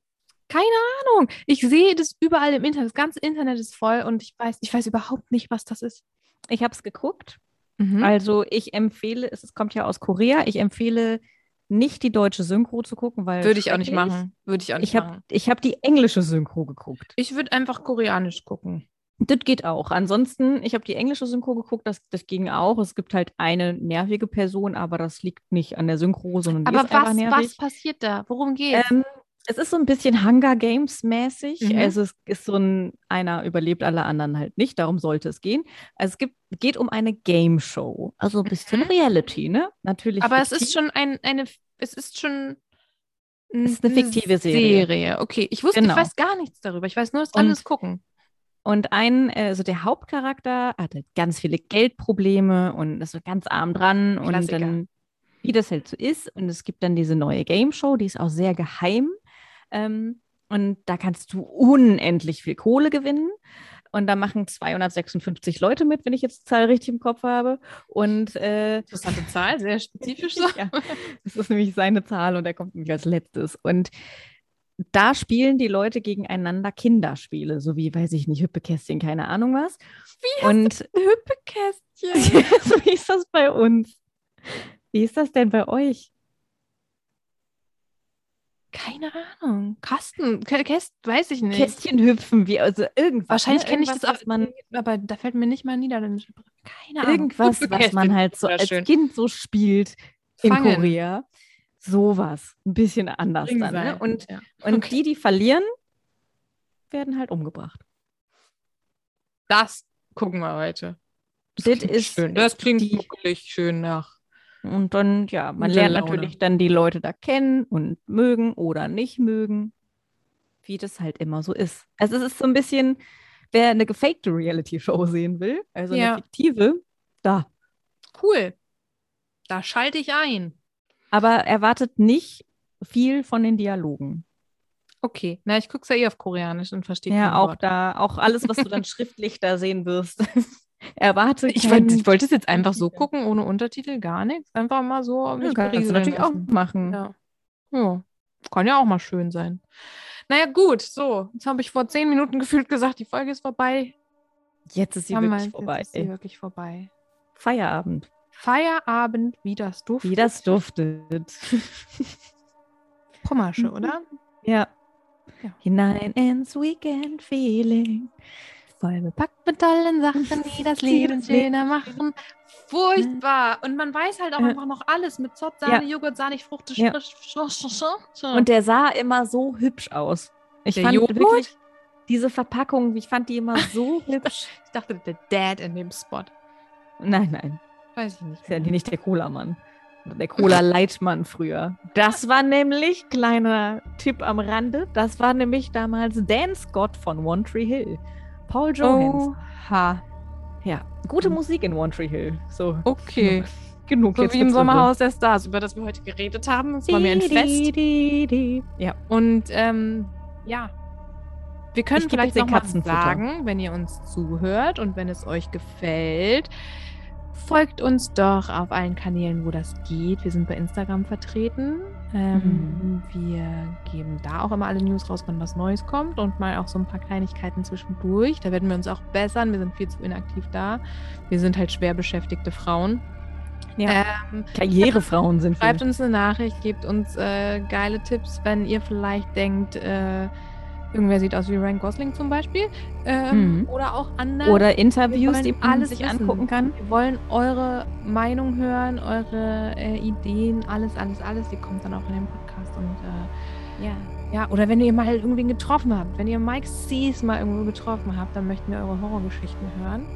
Ahnung. Ich sehe das überall im Internet. Das ganze Internet ist voll und ich weiß, ich weiß überhaupt nicht, was das ist. Ich habe es geguckt. Mhm. Also ich empfehle, es kommt ja aus Korea, ich empfehle nicht die deutsche Synchro zu gucken, weil Würde ich auch nicht machen. Würde ich auch nicht Ich habe machen. ich hab die englische Synchro geguckt. Ich würde einfach koreanisch gucken. Das geht auch. Ansonsten, ich habe die englische Synchro geguckt, das, das ging auch. Es gibt halt eine nervige Person, aber das liegt nicht an der Synchro, sondern die Aber ist was, nervig. was passiert da? Worum geht's? Ähm, es ist so ein bisschen Hunger Games mäßig. Mhm. Also es ist so ein, einer überlebt alle anderen halt nicht, darum sollte es gehen. Also es gibt, geht um eine Game Show. Also ein bisschen Reality, ne? Natürlich. Aber es fiktiv. ist schon ein, eine, es ist schon Es ist eine fiktive Serie. Serie. Okay, ich wusste, Genau. ich weiß gar nichts darüber. Ich weiß nur, dass Und- alles gucken. Und ein, also der Hauptcharakter hatte ganz viele Geldprobleme und ist so ganz arm dran. Und Klassiker. dann, wie das halt so ist. Und es gibt dann diese neue Game Show, die ist auch sehr geheim. Ähm, und da kannst du unendlich viel Kohle gewinnen. Und da machen 256 Leute mit, wenn ich jetzt die Zahl richtig im Kopf habe. Und äh, Interessante Zahl, sehr spezifisch so. ja, das ist nämlich seine Zahl und er kommt nämlich als letztes. Und da spielen die Leute gegeneinander Kinderspiele, so wie, weiß ich nicht, Hüppekästchen, keine Ahnung was. Wie und Hüppekästchen. wie ist das bei uns? Wie ist das denn bei euch? Keine Ahnung. Kasten, Kä- Käst, weiß ich nicht. Kästchen hüpfen, wie, also irgendwas. Wahrscheinlich ne? kenne ich das auch, man, aber da fällt mir nicht mal niederländische Begriff. Keine Ahnung. irgendwas, was man Hüppekästchen. halt so als. Kind so spielt in Fangen. Korea. Sowas. Ein bisschen anders dann. Ne? Und, ja. und Okay. die, die verlieren, werden halt umgebracht. das gucken wir heute. Das klingt ist schön. Das klingt die- wirklich schön nach. Und dann, ja, man lernt Laune. natürlich dann die Leute da kennen und mögen oder nicht mögen, wie das halt immer so ist. Also es ist so ein bisschen, wer eine gefakte Reality-Show sehen will, also Ja. eine fiktive, da. Cool. Da schalte ich ein. Aber erwartet nicht viel von den Dialogen. Okay. Na, ich gucke es ja eh auf Koreanisch und verstehe Ja, auch Wort. da, auch alles, was du dann schriftlich da sehen wirst. Erwarte Ich kein- wollte, ich wollte es jetzt einfach so gucken, ohne Untertitel, gar nichts. Einfach mal so. Ja, kannst du natürlich auch machen. Ja. ja. Kann ja auch mal schön sein. Naja, gut, so. Jetzt habe ich vor zehn Minuten gefühlt gesagt, die Folge ist vorbei. Jetzt ist sie Haben wir- wirklich jetzt vorbei. Ist sie wirklich vorbei. Feierabend. Feierabend, wie das duftet. Wie das duftet. Pommersche, oder? Ja. Ja. Hinein ins Weekend Feeling. Voll bepackt mit tollen Sachen, die das Leben schöner machen. Furchtbar. Und man weiß halt auch einfach noch alles mit Zott, Sahne, Joghurt, Sahnig, Frucht, Ja. Und der sah immer so hübsch aus. Ich Der fand Joghurt? wirklich diese Verpackung, ich fand die immer so hübsch. Ich dachte, der Dad in dem Spot. Nein, nein, Weiß ich nicht. ist ja nicht der Cola-Mann. der Cola Leitmann früher. Das war nämlich, kleiner Tipp am Rande, das war nämlich damals Dan Scott von One Tree Hill. Paul Jones. Oha. Ja, gute Musik in One Tree Hill. So, Okay. genug So jetzt wie im Sommerhaus der Stars, über das wir heute geredet haben. Es war mir ein Fest. di, di, di. Ja, Und ähm, ja, wir können Ich vielleicht noch mal Katzenfutter. sagen, wenn ihr uns zuhört und wenn es euch gefällt, folgt uns doch auf allen Kanälen, wo das geht. Wir sind bei Instagram vertreten. Ähm, Wir geben da auch immer alle News raus, wenn was Neues kommt und mal auch so ein paar Kleinigkeiten zwischendurch. Da werden wir uns auch bessern. Wir sind viel zu inaktiv da. Wir sind halt schwer beschäftigte Frauen. ja. Ähm, Karrierefrauen sind wir. Schreibt uns eine Nachricht, gebt uns äh, geile Tipps, wenn ihr vielleicht denkt, äh, irgendwer sieht aus wie Ryan Gosling zum Beispiel. Ähm, Mhm. Oder auch andere. Oder Interviews, die man alles sich wissen. angucken kann. Wir wollen eure Meinung hören, eure äh, Ideen, alles, alles, alles. Die kommt dann auch in den Podcast. Und äh, Ja. ja, oder wenn ihr mal irgendwen getroffen habt, wenn ihr Mike Sees mal irgendwo getroffen habt, dann möchten wir eure Horrorgeschichten hören.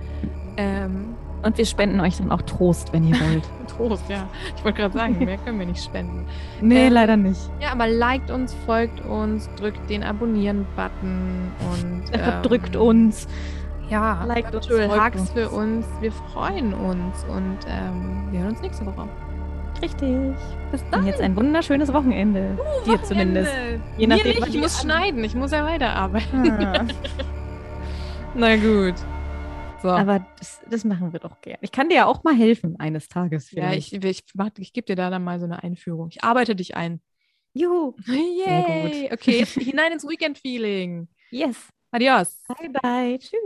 Ähm, Und wir spenden euch dann auch Trost, wenn ihr wollt. Trost, ja. Ich wollte gerade sagen, mehr können wir nicht spenden. nee, Ähm, leider nicht. Ja, aber liked uns, folgt uns, drückt den Abonnieren-Button und ähm, Drückt uns. Ja, liked uns, folgt Hugs uns. für uns. Wir freuen uns und ähm, wir hören uns nächste Woche. Richtig. Bis Und jetzt ein wunderschönes Wochenende. Dir zumindest. Je nachdem, nachdem, was ich muss schneiden. Ich muss ja weiterarbeiten. Ah. Na gut. So. Aber das, das machen wir doch gern. Ich kann dir ja auch mal helfen eines Tages. ja, vielleicht. ich, ich, mach- ich gebe dir da dann mal so eine Einführung. Ich arbeite dich ein. Juhu. Yay. Okay, hinein ins Weekend-Feeling. Yes. Adios. Bye, bye. Tschüss.